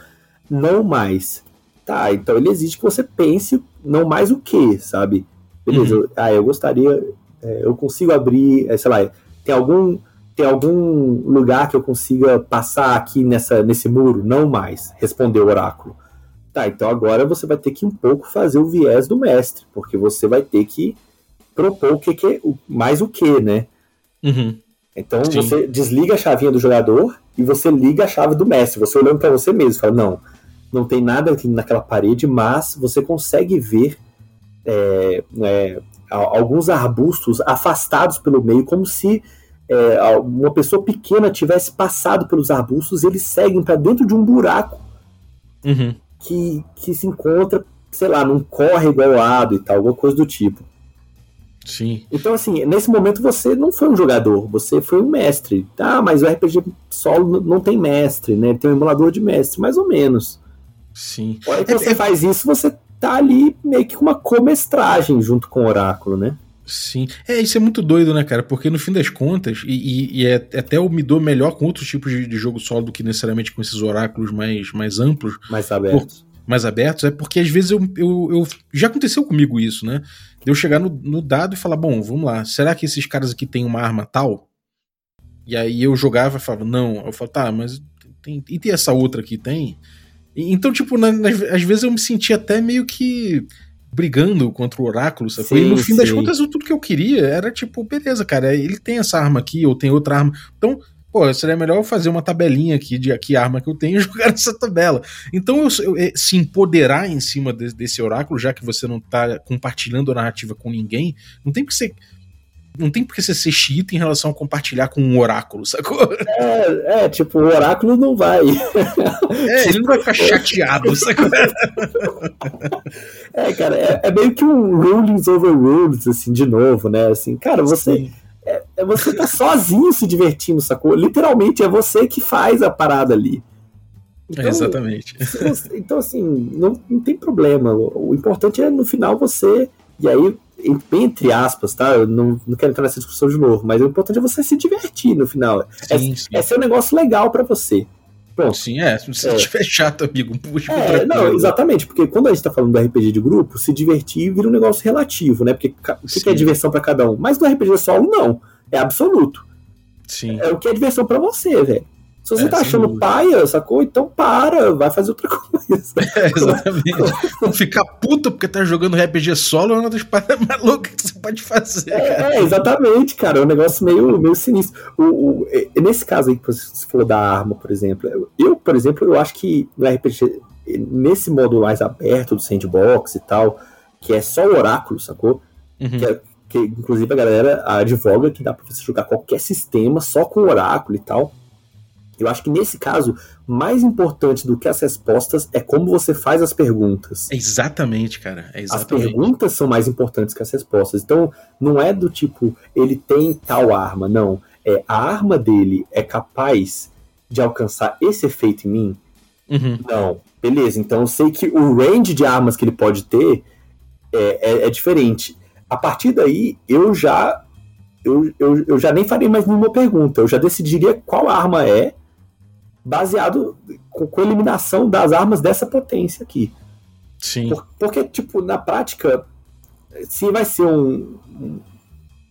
não mais. Tá, então ele exige que você pense não mais o que, sabe? Beleza, uhum. ah, eu gostaria, é, eu consigo abrir, é, sei lá, tem algum tem algum lugar que eu consiga passar aqui nessa, nesse muro? Não mais, respondeu o oráculo. Tá, então agora você vai ter que um pouco fazer o viés do mestre, porque você vai ter que propor o que, que mais o que, né? Uhum. Então Sim. você desliga a chavinha do jogador e você liga a chave do mestre. Você olhando para você mesmo, fala não, não tem nada aqui naquela parede, mas você consegue ver é, é, alguns arbustos afastados pelo meio, como se é, uma pessoa pequena tivesse passado pelos arbustos. E eles seguem para dentro de um buraco uhum. que, que se encontra, sei lá, num córrego ao lado e tal, alguma coisa do tipo. Sim. Então, assim, nesse momento você não foi um jogador, você foi um mestre. Tá, mas o RPG solo não tem mestre, né? Tem um emulador de mestre, mais ou menos. Sim. Que é, você é... faz isso, você tá ali meio que com uma comestragem junto com o oráculo, né? Sim. É, isso é muito doido, né, cara? Porque no fim das contas, e, e, e é, até eu me dou melhor com outros tipos de, de, jogo solo do que necessariamente com esses oráculos mais, mais amplos. Mais abertos. Por, mais abertos, é porque às vezes eu, eu, eu, Já aconteceu comigo isso, né? De eu chegar no, no dado e falar, bom, vamos lá, será que esses caras aqui têm uma arma tal? E aí eu jogava e falava, não. Eu falava, tá, mas tem, e tem essa outra aqui, tem? E, então, tipo, na, nas, às vezes eu me sentia até meio que brigando contra o oráculo, sacou? Sim, e no fim sim. das contas, tudo que eu queria era tipo, beleza, cara, ele tem essa arma aqui, ou tem outra arma. Então, pô, seria melhor eu fazer uma tabelinha aqui de que arma que eu tenho e jogar nessa tabela. Então, eu, eu, é, se empoderar em cima de, desse oráculo, já que você não tá compartilhando a narrativa com ninguém, não tem que ser não tem por que você ser xiita em relação a compartilhar com um oráculo, sacou? É, é tipo, o oráculo não vai. É, ele não vai ficar chateado, sacou? É, cara, é, é, meio que um rulings over rules, assim, de novo, né? Assim, cara, você. É, é, você tá sozinho se divertindo, sacou? Literalmente é você que faz a parada ali. Então, Exatamente. Você, então, assim, não, não tem problema. O importante é no final você. E aí, bem entre aspas, tá? Eu não, não quero entrar nessa discussão de novo, mas o importante é você se divertir no final. É, sim, é, sim. é ser um negócio legal para você. Pronto. Sim, é. Se você estiver é. chato, amigo, puxa é, Não, exatamente, porque quando a gente tá falando do RPG de grupo, se divertir vira um negócio relativo, né? Porque o que, que é diversão para cada um? Mas no RPG solo, não. É absoluto. Sim. É o que é diversão para você, velho. Se você é, tá achando dúvida. paia, sacou? Então para, vai fazer outra coisa. É, exatamente. Ficar puto porque tá jogando RPG solo é uma das paradas mais loucas que você pode fazer. É, é, exatamente, cara. É um negócio meio, meio sinistro. O, o, nesse caso aí que você falou da arma, por exemplo, eu, por exemplo, eu acho que no RPG, nesse modo mais aberto do sandbox e tal, que é só o oráculo, sacou? Uhum. Que, é, que inclusive a galera advoga que dá pra você jogar qualquer sistema só com oráculo e tal. Eu acho que nesse caso, mais importante do que as respostas é como você faz as perguntas. Exatamente, cara. Exatamente. As perguntas são mais importantes que as respostas. Então, não é do tipo, ele tem tal arma, não. É a arma dele é capaz de alcançar esse efeito em mim? Uhum. Não. Beleza, então eu sei que o range de armas que ele pode ter é, é, é diferente. A partir daí, eu já eu, eu, eu já nem faria mais nenhuma pergunta. Eu já decidiria qual arma é baseado com, com eliminação das armas dessa potência aqui. Sim. Por, porque, tipo, na prática, se vai ser um, um,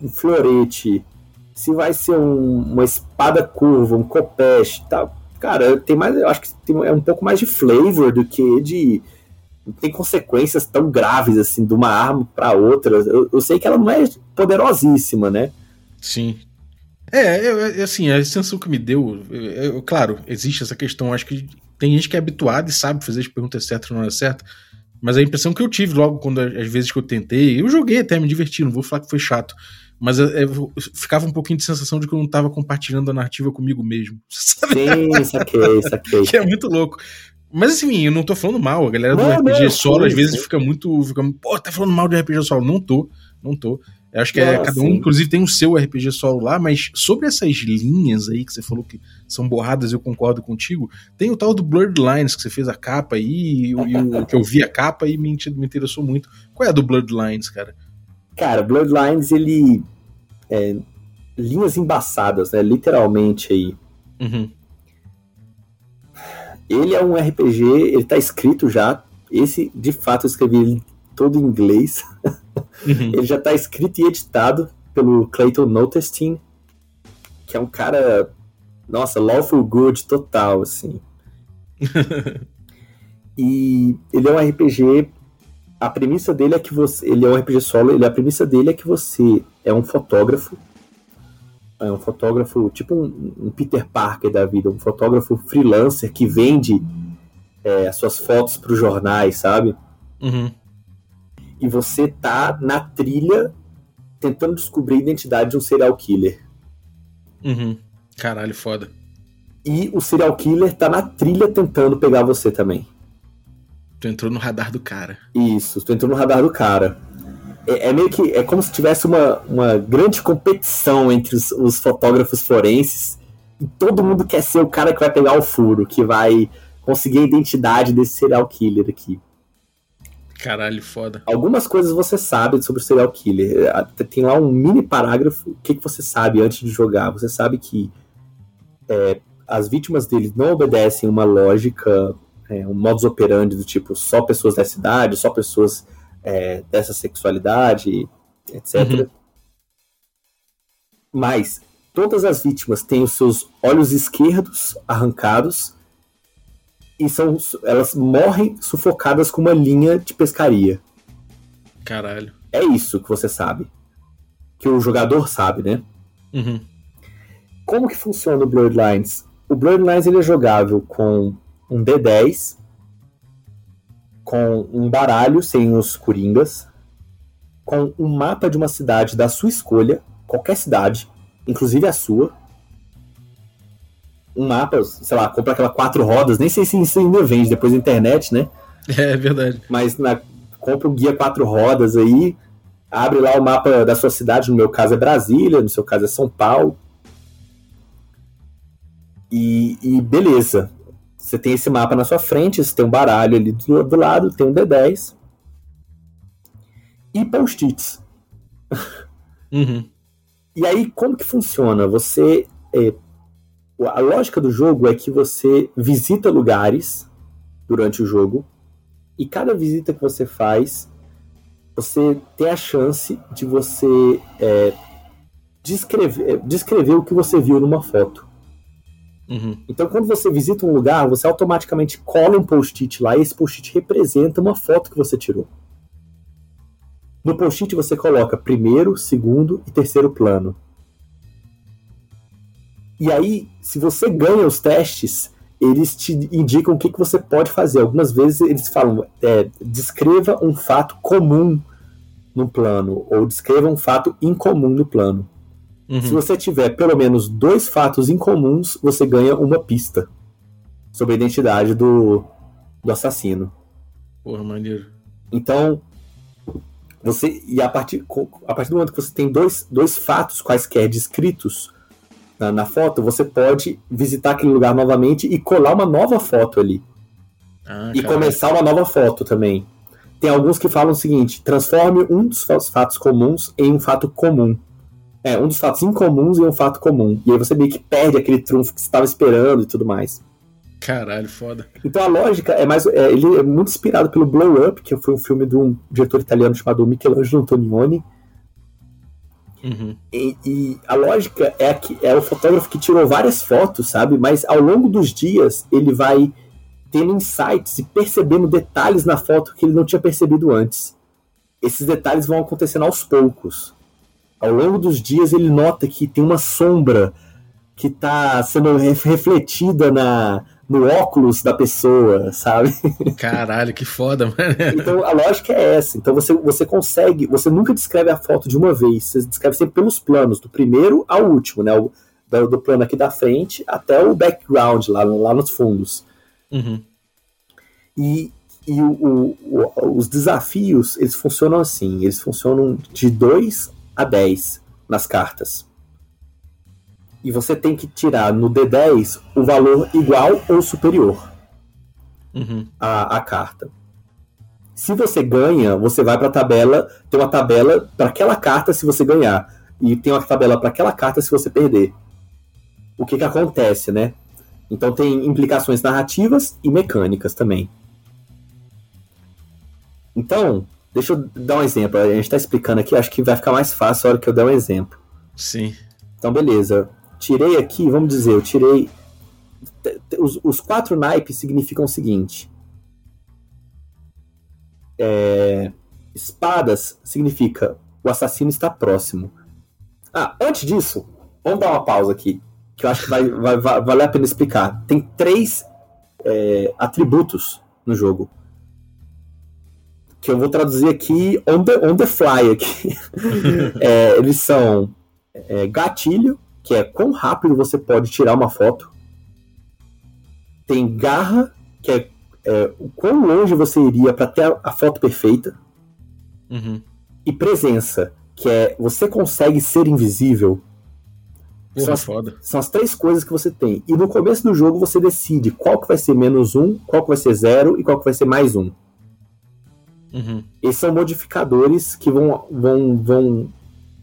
um florete, se vai ser um, uma espada curva, um copeste tal, cara, tem mais, eu acho que tem, é um pouco mais de flavor do que de tem consequências tão graves assim de uma arma para outra. Eu, eu, sei que ela não é poderosíssima, né? Sim. É, eu, assim, a sensação que me deu, eu, claro, existe essa questão, acho que tem gente que é habituada e sabe fazer as perguntas certas na hora certa, mas a impressão que eu tive logo quando, às vezes que eu tentei, eu joguei até, me diverti, não vou falar que foi chato, mas é, é, ficava um pouquinho de sensação de que eu não tava compartilhando a narrativa comigo mesmo. Sabe? Sim, saquei, saquei. que é muito louco. Mas assim, eu não tô falando mal. A galera do não, RPG não, solo, às vezes, fica muito. Fica, Pô, tá falando mal de RPG solo. Não tô, não tô. Eu acho que é, cada um, inclusive, tem o seu RPG solo lá, mas sobre essas linhas aí que você falou que são borradas, eu concordo contigo. Tem o tal do Blurred Lines, que você fez a capa aí, e, e o que eu vi a capa e me, me interessou muito. Qual é a do Blurred Lines, cara? Cara, Blurred Lines, ele. É, linhas embaçadas, né? Literalmente aí. Uhum. Ele é um RPG, ele tá escrito já. Esse, de fato, eu escrevi ele todo em inglês. Uhum. ele já tá escrito e editado pelo Clayton Notestein, que é um cara, nossa, lawful good total, assim. e ele é um RPG. A premissa dele é que você. Ele é um RPG solo, ele, a premissa dele é que você é um fotógrafo é um fotógrafo, tipo um, um, Peter Parker da vida, um fotógrafo freelancer que vende é, as suas fotos para os jornais, sabe? Uhum. E você tá na trilha tentando descobrir a identidade de um serial killer. Uhum. Caralho, foda. E o serial killer tá na trilha tentando pegar você também. Tu entrou no radar do cara. Isso, tu entrou no radar do cara é, é, meio que é como se tivesse uma, uma grande competição entre os, os, fotógrafos forenses e todo mundo quer ser o cara que vai pegar o furo, que vai conseguir a identidade desse serial killer aqui. Caralho, foda. Algumas coisas você sabe sobre o serial killer. É, tem lá um mini parágrafo. O que, que você sabe antes de jogar? Você sabe que é, as vítimas dele não obedecem uma lógica, é, um modus operandi do tipo só pessoas da cidade, só pessoas é, dessa sexualidade, etc. Uhum. Mas todas as vítimas têm os seus olhos esquerdos arrancados e são, elas morrem sufocadas com uma linha de pescaria. Caralho. É isso que você sabe. Que o jogador sabe, né? Uhum. Como que funciona o Bloodlines? O Bloodlines ele é jogável com um D10 com um baralho sem os coringas, com um mapa de uma cidade da sua escolha, qualquer cidade, inclusive a sua. Um mapa, sei lá, compra aquela quatro rodas, nem sei se isso ainda vende depois da internet, né? É, é verdade. Mas na, compra o guia quatro rodas aí, abre lá o mapa da sua cidade, no meu caso é Brasília, no seu caso é São Paulo. E, e beleza. Você tem esse mapa na sua frente, você tem um baralho ali do, do lado, tem um D10. E post-its. Uhum. E aí, como que funciona? Você. É, a lógica do jogo é que você visita lugares durante o jogo. E cada visita que você faz, você tem a chance de você é, descrever, descrever o que você viu numa foto. Uhum. Então, quando você visita um lugar, você automaticamente cola um post-it lá e esse post-it representa uma foto que você tirou. No post-it você coloca primeiro, segundo e terceiro plano. E aí, se você ganha os testes, eles te indicam o que, que você pode fazer. Algumas vezes eles falam, é, descreva um fato comum no plano, ou descreva um fato incomum no plano. Uhum. Se você tiver pelo menos dois fatos incomuns, você ganha uma pista sobre a identidade do, do assassino. Porra, maneiro. Então, você. E a partir, a partir do momento que você tem dois, dois fatos quaisquer descritos na, na foto, você pode visitar aquele lugar novamente e colar uma nova foto ali. Ah, e começar uma nova foto também. Tem alguns que falam o seguinte: transforme um dos fatos comuns em um fato comum. É, um dos fatos incomuns e um fato comum. E aí você meio que perde aquele trunfo que você estava esperando e tudo mais. Caralho, foda. Então a lógica é mais. É, ele é muito inspirado pelo Blow Up, que foi um filme de um diretor italiano chamado Michelangelo Antonioni. Uhum. E, e, a lógica é que é o fotógrafo que tirou várias fotos, sabe? Mas ao longo dos dias ele vai tendo insights e percebendo detalhes na foto que ele não tinha percebido antes. Esses detalhes vão acontecendo aos poucos ao longo dos dias ele nota que tem uma sombra que está sendo refletida na, no óculos da pessoa, sabe? Caralho, que foda, mano. Então a lógica é essa. Então você, você consegue, você nunca descreve a foto de uma vez, você descreve sempre pelos planos, do primeiro ao último, né? O, do, do plano aqui da frente até o background, lá, lá nos fundos. Uhum. E, e o, o, os desafios, eles funcionam assim, eles funcionam de 2 a 10 nas cartas. E você tem que tirar no D10 o valor igual ou superior Uhum. à, à carta. Se você ganha, você vai para a tabela, tem uma tabela para aquela carta se você ganhar, e tem uma tabela para aquela carta se você perder. O que que acontece, né? Então tem implicações narrativas e mecânicas também. Então, deixa eu dar um exemplo. A gente está explicando aqui, acho que vai ficar mais fácil a hora que eu der um exemplo. Sim. Então, beleza. Tirei aqui, vamos dizer, eu tirei. Os, os quatro naipes significam o seguinte: É, espadas significa o assassino está próximo. Ah, antes disso, vamos dar uma pausa aqui, que eu acho que vai, vai, vai valer a pena explicar. Tem três é, atributos no jogo. Que eu vou traduzir aqui on the, on the fly aqui. É, eles são é, gatilho, que é quão rápido você pode tirar uma foto. Tem garra, que é, é o quão longe você iria para ter a, a foto perfeita. Uhum. E presença, que é você consegue ser invisível. São Porra, as, foda. são as três coisas que você tem. E no começo do jogo você decide qual que vai ser menos um, qual que vai ser zero e qual que vai ser mais um. Uhum. Esses são modificadores que vão, vão, vão,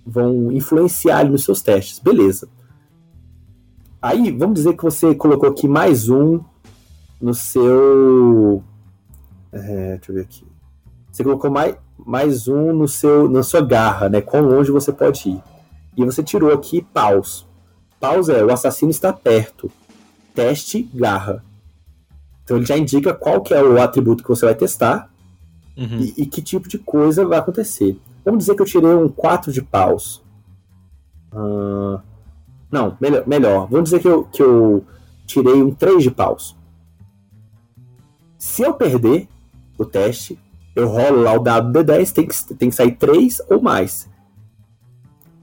vão influenciar ali nos seus testes. Beleza. Aí, vamos dizer que você colocou aqui mais um no seu. É, deixa eu ver aqui. Você colocou mais, mais um no seu, na sua garra, né? Quão longe você pode ir. E você tirou aqui paus. Paus é o assassino está perto. Teste garra. Então ele já indica qual que é o atributo que você vai testar Uhum. e, e que tipo de coisa vai acontecer. Vamos dizer que eu tirei um 4 de paus. Ah, não, melhor, melhor. Vamos dizer que eu, que eu tirei um 3 de paus. Se eu perder o teste, eu rolo lá o dado D10, tem que, tem que sair 3 ou mais.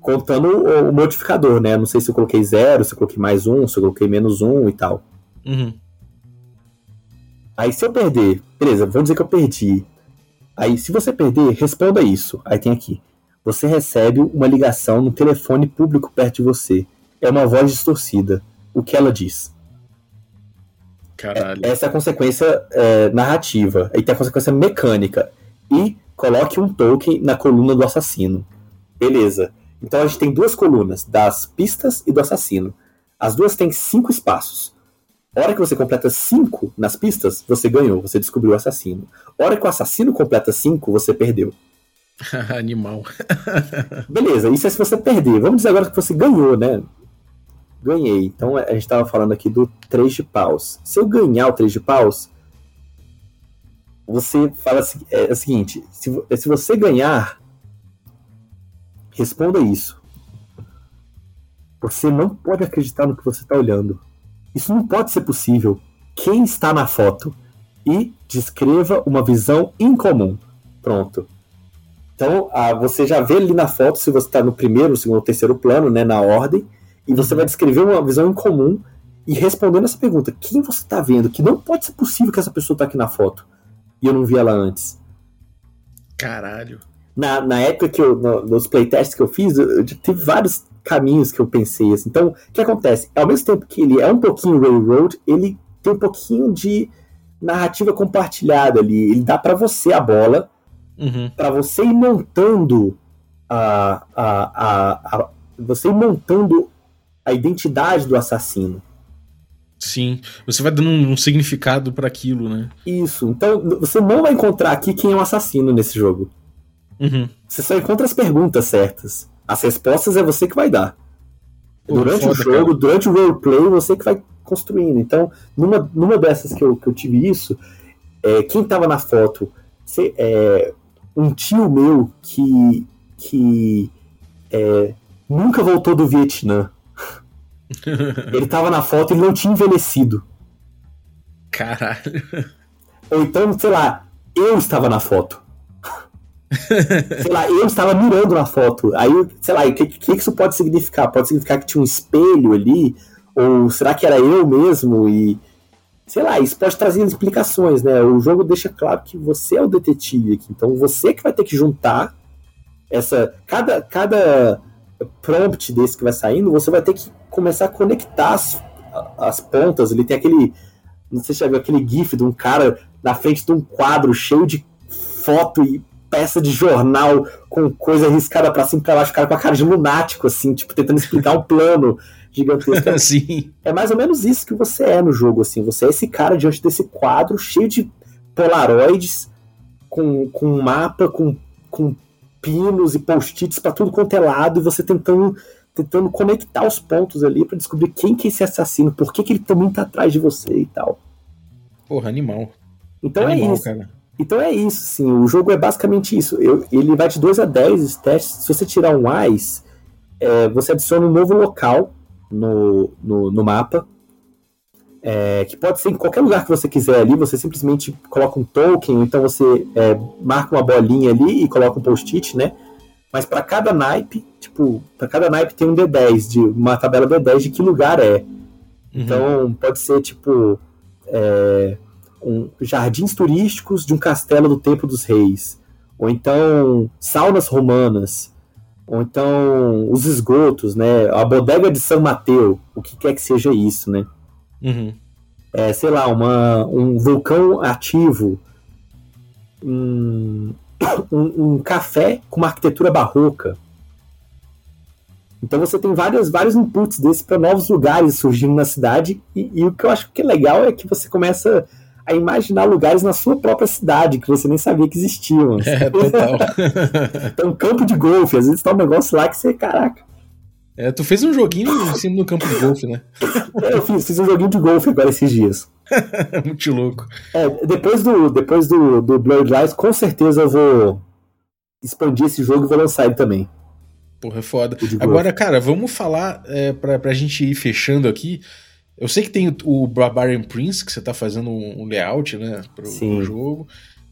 Contando o, o modificador, né? Não sei se eu coloquei 0, se eu coloquei mais 1, se eu coloquei menos 1 e tal. Uhum. Aí se eu perder, beleza, vamos dizer que eu perdi. Aí se você perder, responda isso. Aí tem aqui. Você recebe uma ligação no telefone público perto de você. É uma voz distorcida. O que ela diz? Caralho. Essa é a consequência é, narrativa. Aí tem a consequência mecânica. E coloque um token na coluna do assassino. Beleza. Então a gente tem duas colunas, das pistas e do assassino. As duas têm cinco espaços. A hora que você completa cinco nas pistas, você ganhou, você descobriu o assassino. A hora que o assassino completa cinco, você perdeu. Animal. Beleza, isso é se você perder. Vamos dizer agora que você ganhou, né? Ganhei. Então a gente estava falando aqui do 3 de paus. Se eu ganhar o 3 de paus, você fala assim, é, o seguinte: se, se você ganhar, responda isso. Você não pode acreditar no que você está olhando. Isso não pode ser possível. Quem está na foto? E descreva uma visão incomum. Pronto. Então, ah, você já vê ali na foto se você está no primeiro, segundo ou terceiro plano, né, na ordem, e você vai descrever uma visão incomum e respondendo essa pergunta: quem você está vendo? Que não pode ser possível que essa pessoa está aqui na foto e eu não vi ela antes. Caralho. Na, na época que eu, no- nos playtests que eu fiz, eu, eu teve vários caminhos que eu pensei assim. Então, o que acontece? Ao mesmo tempo que ele é um pouquinho railroad, ele tem um pouquinho de narrativa compartilhada ali. Ele dá para você a bola Uhum. para você ir montando a, a, a, a- você ir montando a identidade do assassino. Sim. Você vai dando um, um significado pra aquilo, né? Isso. Então você não vai encontrar aqui quem é o assassino nesse jogo. Uhum. Você só encontra as perguntas certas. As respostas é você que vai dar. Pô, durante o foda, jogo, cara. durante o roleplay, você que vai construindo. Então, numa, numa dessas que eu, que eu tive isso, é, quem tava na foto, cê- é, um tio meu que, que é, nunca voltou do Vietnã. ele tava na foto e não tinha envelhecido. Caralho. Ou então, sei lá, eu estava na foto. Sei lá, eu estava mirando na foto. Aí, sei lá, o que, que isso pode significar? Pode significar que tinha um espelho ali? Ou será que era eu mesmo? E sei lá, isso pode trazer explicações, né? O jogo deixa claro que você é o detetive aqui, então você que vai ter que juntar essa cada cada prompt desse que vai saindo, você vai ter que começar a conectar as, as pontas. Ele tem aquele, não sei se já viu aquele gif de um cara na frente de um quadro cheio de foto e peça de jornal com coisa riscada para cima e pra baixo, o cara com a cara de lunático, assim, tipo, tentando explicar um plano gigantesca. Sim. É mais ou menos isso que você é no jogo, assim. Você é esse cara diante desse quadro cheio de polaroids, com, com um mapa, com, com pinos e post-its pra tudo quanto é lado, e você tentando tentando conectar os pontos ali para descobrir quem que é esse assassino, por que, que ele também tá atrás de você e tal. Porra, animal. Então animal, é isso. Cara. Então é isso, sim. O jogo é basicamente isso. Eu, ele vai de 2 a 10 os testes. Se você tirar um AIS, é, você adiciona um novo local no, no, no mapa, é, que pode ser em qualquer lugar que você quiser ali, você simplesmente coloca um token, então você é, marca uma bolinha ali e coloca um post-it, né? Mas para cada naipe, tipo, para cada naipe tem um D10, de uma tabela D10 de que lugar é. Uhum. Então pode ser tipo é, um, jardins turísticos de um castelo do tempo dos reis, ou então saunas romanas, ou então os esgotos, né? A bodega de São Mateu, o que quer que seja isso, né? Uhum. É, sei lá, uma, um vulcão ativo, um, um, um, café com uma arquitetura barroca. Então você tem vários, vários inputs desses para novos lugares surgindo na cidade, e, e, o que eu acho que é legal é que você começa a imaginar lugares na sua própria cidade que você nem sabia que existiam. É, total. então, campo de golfe, às vezes tá um negócio lá que você, caraca. É, tu fez um joguinho em cima do campo de golfe, né? É, eu fiz, fiz um joguinho de golfe agora esses dias. Muito louco. É, depois do, depois do, do Blurred Lights, com certeza eu vou expandir esse jogo e vou lançar ele também. Porra, é foda. Agora, cara, vamos falar é, pra, pra gente ir fechando aqui. Eu sei que tem o Barbarian Prince, que você tá fazendo um layout, né, pro, pro, jogo.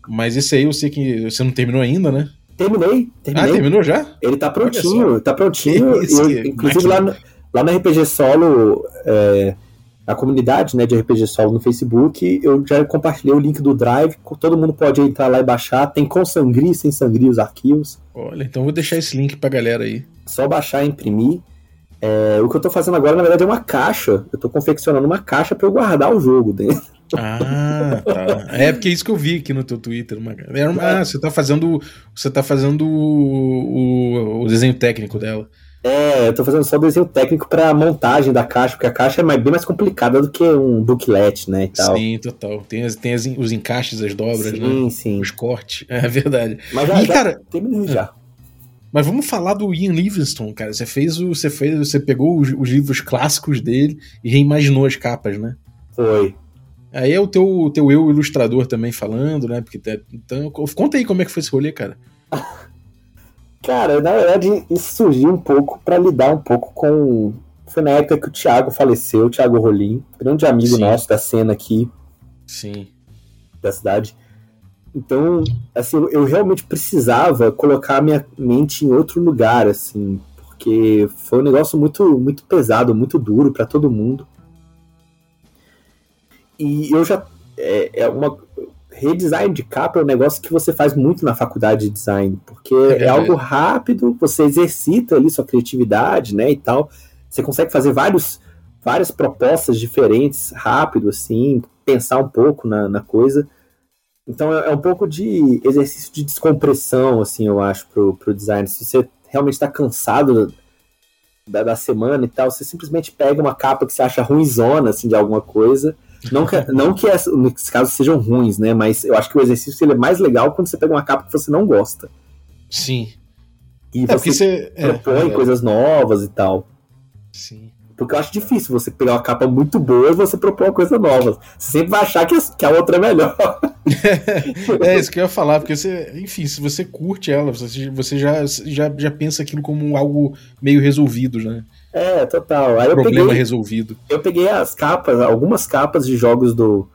Mas esse aí eu sei que você não terminou ainda, né? Terminei, terminei. Ah, terminou já? Ele tá prontinho, tá prontinho. Isso, eu, inclusive lá no, lá no RPG Solo, é, a comunidade né, de RPG Solo no Facebook, eu já compartilhei o link do Drive, todo mundo pode entrar lá e baixar. Tem com sangria e sem sangria os arquivos. Olha, então vou deixar esse link pra galera aí. Só baixar e imprimir. É, o que eu tô fazendo agora, na verdade, é uma caixa. Eu tô confeccionando uma caixa para eu guardar o jogo dentro. Ah, tá. É porque é isso que eu vi aqui no teu Twitter. Uma... Ah, você tá fazendo. Você tá fazendo o, o, desenho técnico dela. É, eu tô fazendo só o desenho técnico pra montagem da caixa, porque a caixa é bem mais complicada do que um booklet, né? E tal. Sim, total. Tem, as, tem as, os encaixes, as dobras, sim, né? Sim, sim. Os cortes. É verdade. Mas já, e, já cara, terminei já. Mas vamos falar do Ian Livingstone, cara. Você fez o. Você fez. Você pegou os, os livros clássicos dele e reimaginou as capas, né? Foi. Aí é o teu, o teu eu ilustrador também falando, né? Porque então, conta aí como é que foi esse rolê, cara. Cara, na verdade, isso surgiu um pouco para lidar um pouco com. Foi na época que o Thiago faleceu, o Thiago Rolim, grande amigo Sim. nosso da cena aqui. Sim. Da cidade. Então, assim, eu realmente precisava colocar minha mente em outro lugar, assim, porque foi um negócio muito, muito pesado, muito duro para todo mundo. E eu já. É, é, uma. Redesign de capa é um negócio que você faz muito na faculdade de design, porque é, é algo rápido, você exercita ali sua criatividade, né, e tal. Você consegue fazer vários, várias propostas diferentes rápido, assim, pensar um pouco na, na coisa. Então é, é, um pouco de exercício de descompressão, assim, eu acho, pro, pro design. Se você realmente está cansado da, da, semana e tal, você simplesmente pega uma capa que você acha ruimzona, assim, de alguma coisa. Não que, não que essa, nesses casos sejam ruins, né? Mas eu acho que o exercício ele é mais legal quando você pega uma capa que você não gosta. Sim. E é, você, você propõe é, coisas novas e tal. Sim. Porque eu acho difícil você pegar uma capa muito boa e você propor uma coisa nova. Você sempre vai achar que, que a outra é melhor. é isso que eu ia falar, porque você, enfim, se você curte ela, você, você já, já, já pensa aquilo como algo meio resolvido, né? É, total. Aí Problema peguei, resolvido. Eu peguei as capas, algumas capas de jogos do,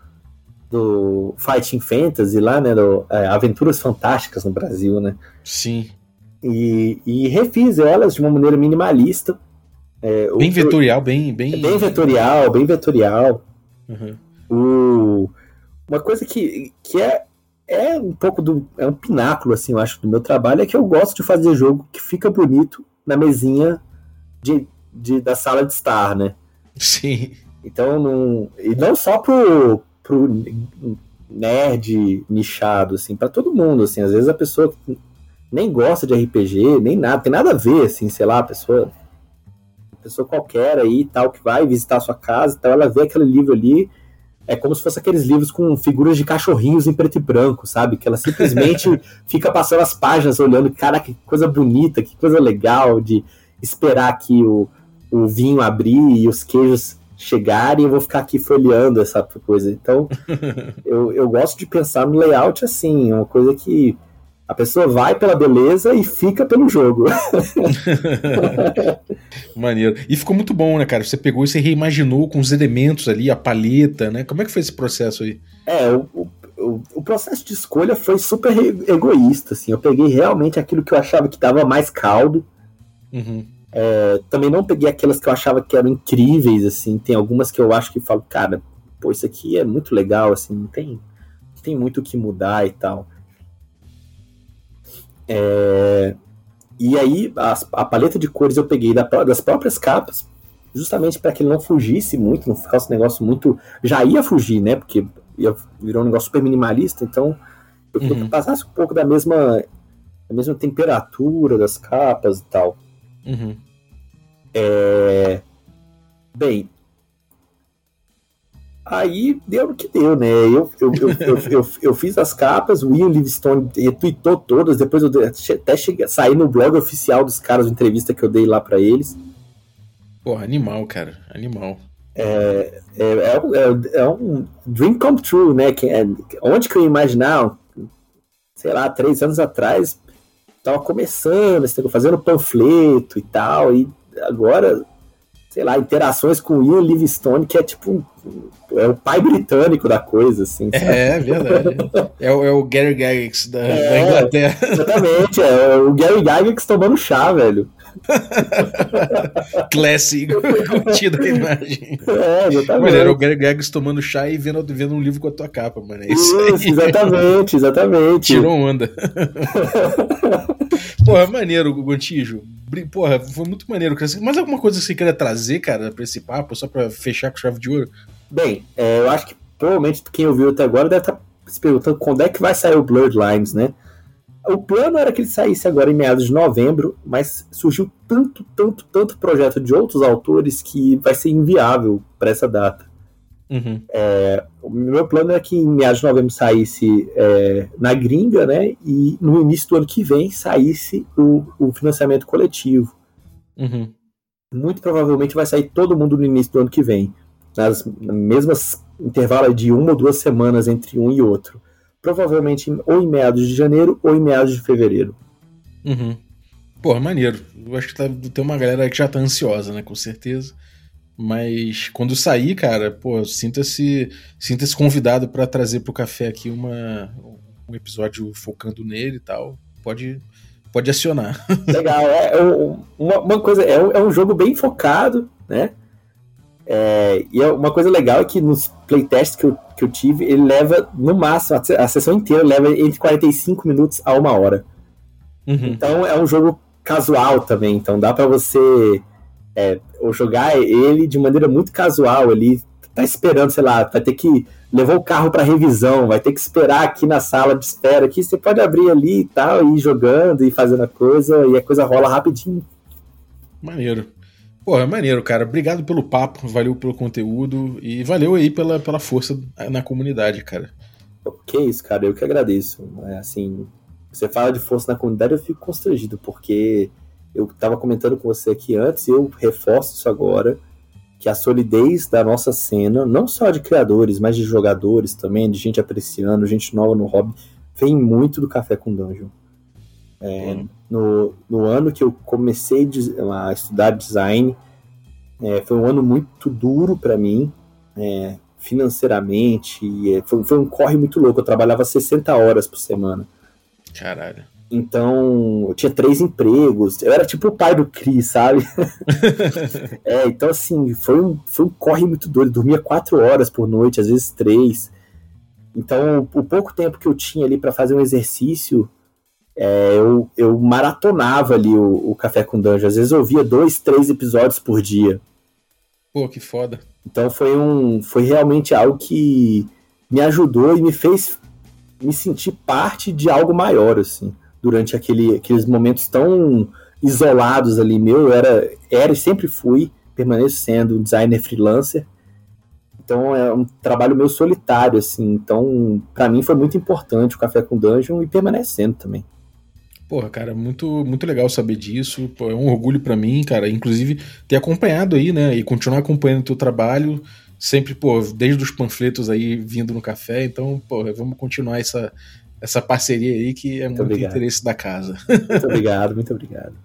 do Fighting Fantasy lá, né? Do, é, Aventuras Fantásticas no Brasil, né? Sim. E, e refiz elas de uma maneira minimalista. É, Bem o- vetorial, bem. Bem, é bem vetorial, bem vetorial. Uhum. O, uma coisa que, que é, é um pouco do. É um pináculo, assim, eu acho, do meu trabalho, é que eu gosto de fazer jogo que fica bonito na mesinha de, de, da sala de estar, né? Sim. Então, não, e não só pro, pro nerd nichado, assim, para todo mundo, assim, às vezes a pessoa nem gosta de RPG, nem nada, tem nada a ver, assim, sei lá, a pessoa, pessoa qualquer aí e tal, que vai visitar a sua casa tal, ela vê aquele livro ali, é como se fosse aqueles livros com figuras de cachorrinhos em preto e branco, sabe? Que ela simplesmente fica passando as páginas olhando, cara, que coisa bonita, que coisa legal de esperar aqui o, o vinho abrir e os queijos chegarem, eu vou ficar aqui folheando essa coisa. Então, eu, eu gosto de pensar no layout assim, uma coisa que a pessoa vai pela beleza e fica pelo jogo. Maneiro. E ficou muito bom, né, cara? Você pegou e você reimaginou com os elementos ali, a paleta, né? Como é que foi esse processo aí? É, o, o, o- processo de escolha foi super egoísta, assim. Eu peguei realmente aquilo que eu achava que dava mais caldo. Uhum. Eu também não peguei aquelas que eu achava que eram incríveis, assim. Tem algumas que eu acho que falo, cara, pô, isso aqui é muito legal, assim, não tem, não tem muito o que mudar e tal. É, E aí, as- a paleta de cores eu peguei da das próprias capas, justamente para que ele não fugisse muito, não ficasse um negócio muito. Já ia fugir, né? Porque ia, virou um negócio super minimalista, então eu queria Uhum. que passasse um pouco da mesma, da mesma temperatura das capas e tal. Uhum. É, Bem, aí deu o que deu, né? Eu, eu, eu, eu, fiz as capas, o Ian Livingstone retweetou todas, depois eu até cheguei, saí no blog oficial dos caras, uma entrevista que eu dei lá pra eles. Porra, animal, cara. Animal. É, é, um- é, é um dream come true, né? Que é, onde que eu ia imaginar, sei lá, três anos atrás, tava começando, fazendo panfleto e tal, e agora, sei lá, interações com o Ian Livingstone, que é tipo é o pai britânico da coisa, assim. sabe? É, verdade. é, o, é o Gary Gygax da, É. da Inglaterra. Exatamente, é o Gary Gygax tomando chá, velho. Classic. Curtida a imagem. É, exatamente. Mano, era o Gary Gygax tomando chá e vendo, vendo um livro com a tua capa, mano. É isso. Isso, exatamente, exatamente. Tirou onda. Porra, maneiro, Gontijo. Porra, foi muito maneiro. Mais alguma coisa que você queria trazer, cara, pra esse papo, só pra fechar com chave de ouro? Bem, é, eu acho que provavelmente quem ouviu até agora deve estar se perguntando quando é que vai sair o Bloodlines, né? O plano era que ele saísse agora em meados de novembro, mas surgiu tanto, tanto, tanto projeto de outros autores que vai ser inviável para essa data. Uhum. O meu plano era que em meados de novembro saísse é, na gringa, né? E no início do ano que vem saísse o, o financiamento coletivo. Uhum. muito provavelmente vai sair todo mundo no início do ano que vem. Nas, mesmas intervalo de uma ou duas semanas entre um e outro. Provavelmente ou em meados de janeiro ou em meados de fevereiro. Uhum. Porra, maneiro. Eu acho que tá, tem uma galera que já tá ansiosa, né? Com certeza. Mas quando sair, cara, pô, sinta-se sinta-se convidado pra trazer pro café aqui uma, um episódio focando nele e tal. Pode, pode acionar. Legal, é, é um- uma, uma coisa, é um, é um jogo bem focado, né? É, e é uma coisa legal é que nos playtests que eu, que eu tive, ele leva, no máximo, a, a sessão inteira leva entre 45 minutos a uma hora. Uhum. Então é um jogo casual também, então dá pra você é, ou jogar ele de maneira muito casual ali, tá esperando, sei lá, vai ter que levar o carro pra revisão, vai ter que esperar aqui na sala de espera, aqui você pode abrir ali e tal, e ir jogando e fazendo a coisa, e a coisa rola rapidinho. Maneiro. Porra, maneiro, cara. Obrigado pelo papo, valeu pelo conteúdo e valeu aí pela, pela força na comunidade, cara. Que isso, cara, eu que agradeço. É, assim, você fala de força na comunidade, eu fico constrangido, porque eu tava comentando com você aqui antes, e eu reforço isso agora, que a solidez da nossa cena, não só de criadores, mas de jogadores também, de gente apreciando, gente nova no hobby, vem muito do Café com Dungeon. É, no, no ano que eu comecei a estudar design, é, foi um ano muito duro para mim. É, financeiramente. É, foi, foi um corre muito louco. Eu trabalhava 60 horas por semana. Caralho. Então, eu tinha três empregos. Eu era tipo o pai do Cris, sabe? é, então, assim, foi um, foi um corre muito doido. Eu dormia quatro horas por noite, às vezes três. Então, o pouco tempo que eu tinha ali para fazer um exercício, é, eu, eu maratonava ali o, o Café com Dungeon. Às vezes eu via dois, três episódios por dia. Pô, que foda. Então foi um foi realmente algo que me ajudou e me fez me sentir parte de algo maior, assim, durante aquele, aqueles momentos tão isolados ali meu. Eu era, era e sempre fui, permaneço sendo um designer freelancer. Então é um trabalho meu solitário, assim. Então, para mim foi muito importante o Café com Dungeon e permanecendo também. Porra, cara, muito, muito legal saber disso. Pô, é um orgulho para mim, cara. Inclusive, ter acompanhado aí, né? E continuar acompanhando o teu trabalho. Sempre, pô, desde os panfletos aí vindo no café. Então, pô, vamos continuar essa, essa parceria aí que é muito, muito interesse da casa. Muito obrigado, muito obrigado.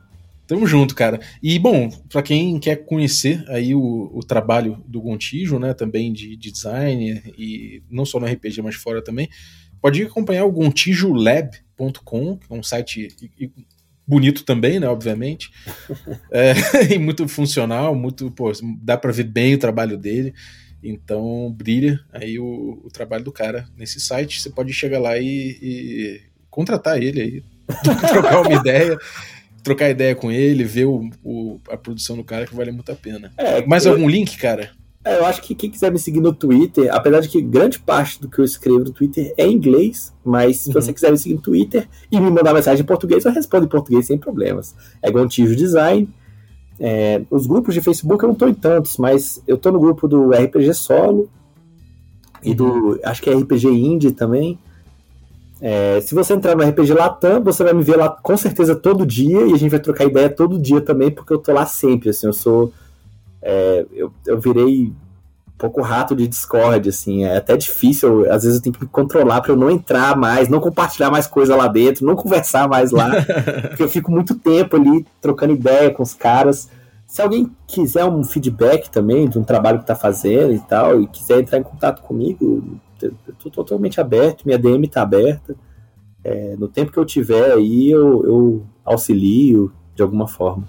Tamo junto, cara. E, bom, para quem quer conhecer aí o, o trabalho do Gontijo, né, também de, de design, e não só no RPG, mas fora também, pode acompanhar o gontijolab.com, que é um site bonito também, né, obviamente, é, e muito funcional, muito, pô, dá para ver bem o trabalho dele, então brilha aí o, o, trabalho do cara nesse site, você pode chegar lá e, e contratar ele aí, trocar uma ideia, trocar ideia com ele, ver o, o, a produção do cara que vale muito a pena. É, Mais eu... algum link, cara? É, eu acho que quem quiser me seguir no Twitter, apesar de que grande parte do que eu escrevo no Twitter é em inglês, mas se uhum. você quiser me seguir no Twitter e me mandar mensagem em português, eu respondo em português sem problemas. É Gontijo Design. É, os grupos de Facebook eu não estou em tantos, mas eu estou no grupo do RPG Solo e do. Acho que é RPG Indie também. É, se você entrar no RPG Latam, você vai me ver lá com certeza todo dia e a gente vai trocar ideia todo dia também, porque eu tô lá sempre. Assim, eu sou é, eu, eu virei pouco rato de Discord, assim, é até difícil, às vezes eu tenho que me controlar para eu não entrar mais, não compartilhar mais coisa lá dentro, não conversar mais lá, porque eu fico muito tempo ali trocando ideia com os caras. Se alguém quiser um feedback também de um trabalho que está fazendo e tal, e quiser entrar em contato comigo, eu tô totalmente aberto, minha DM está aberta. É, no tempo que eu tiver aí, eu, eu auxilio de alguma forma.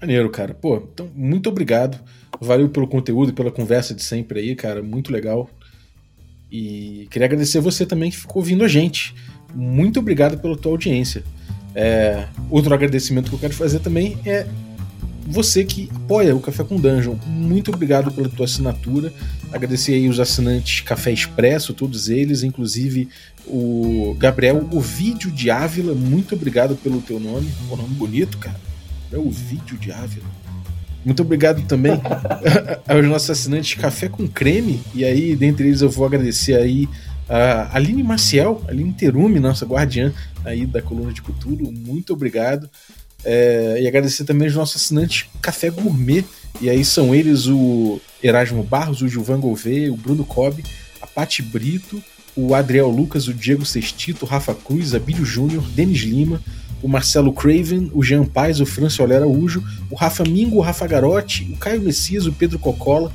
Maneiro, cara. Pô, então, muito obrigado. Valeu pelo conteúdo pela conversa de sempre aí, cara. Muito legal. E queria agradecer você também que ficou ouvindo a gente. Muito obrigado pela tua audiência. É, outro agradecimento que eu quero fazer também é você que apoia o Café com Dungeon. Muito obrigado pela tua assinatura. Agradecer aí os assinantes Café Expresso, todos eles, inclusive o Gabriel, o vídeo de Ávila. Muito obrigado pelo teu nome. Um nome bonito, cara é o vídeo de Ávila. Muito obrigado também aos nossos assinantes Café com Creme. E aí, dentre eles, eu vou agradecer aí a Aline Maciel, Aline Terume, nossa guardiã aí da coluna de Cultura. Muito obrigado. É, e agradecer também aos nossos assinantes Café Gourmet. E aí são eles o Erasmo Barros, o Gilvan Gouveia, o Bruno Cobb, a Pati Brito, o Adriel Lucas, o Diego Sextito, o Rafa Cruz, a Bílio Júnior, Denis Lima, o Marcelo Craven, o Jean Paes, o Francio Araújo, o Rafa Mingo, o Rafa Garotti, o Caio Messias, o Pedro Cocola,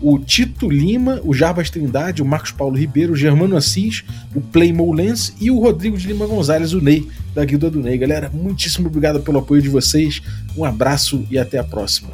o Tito Lima, o Jarbas Trindade, o Marcos Paulo Ribeiro, o Germano Assis, o Playmo Lens e o Rodrigo de Lima Gonzalez, o Ney, da Guilda do Ney. Galera, muitíssimo obrigado pelo apoio de vocês, um abraço e até a próxima.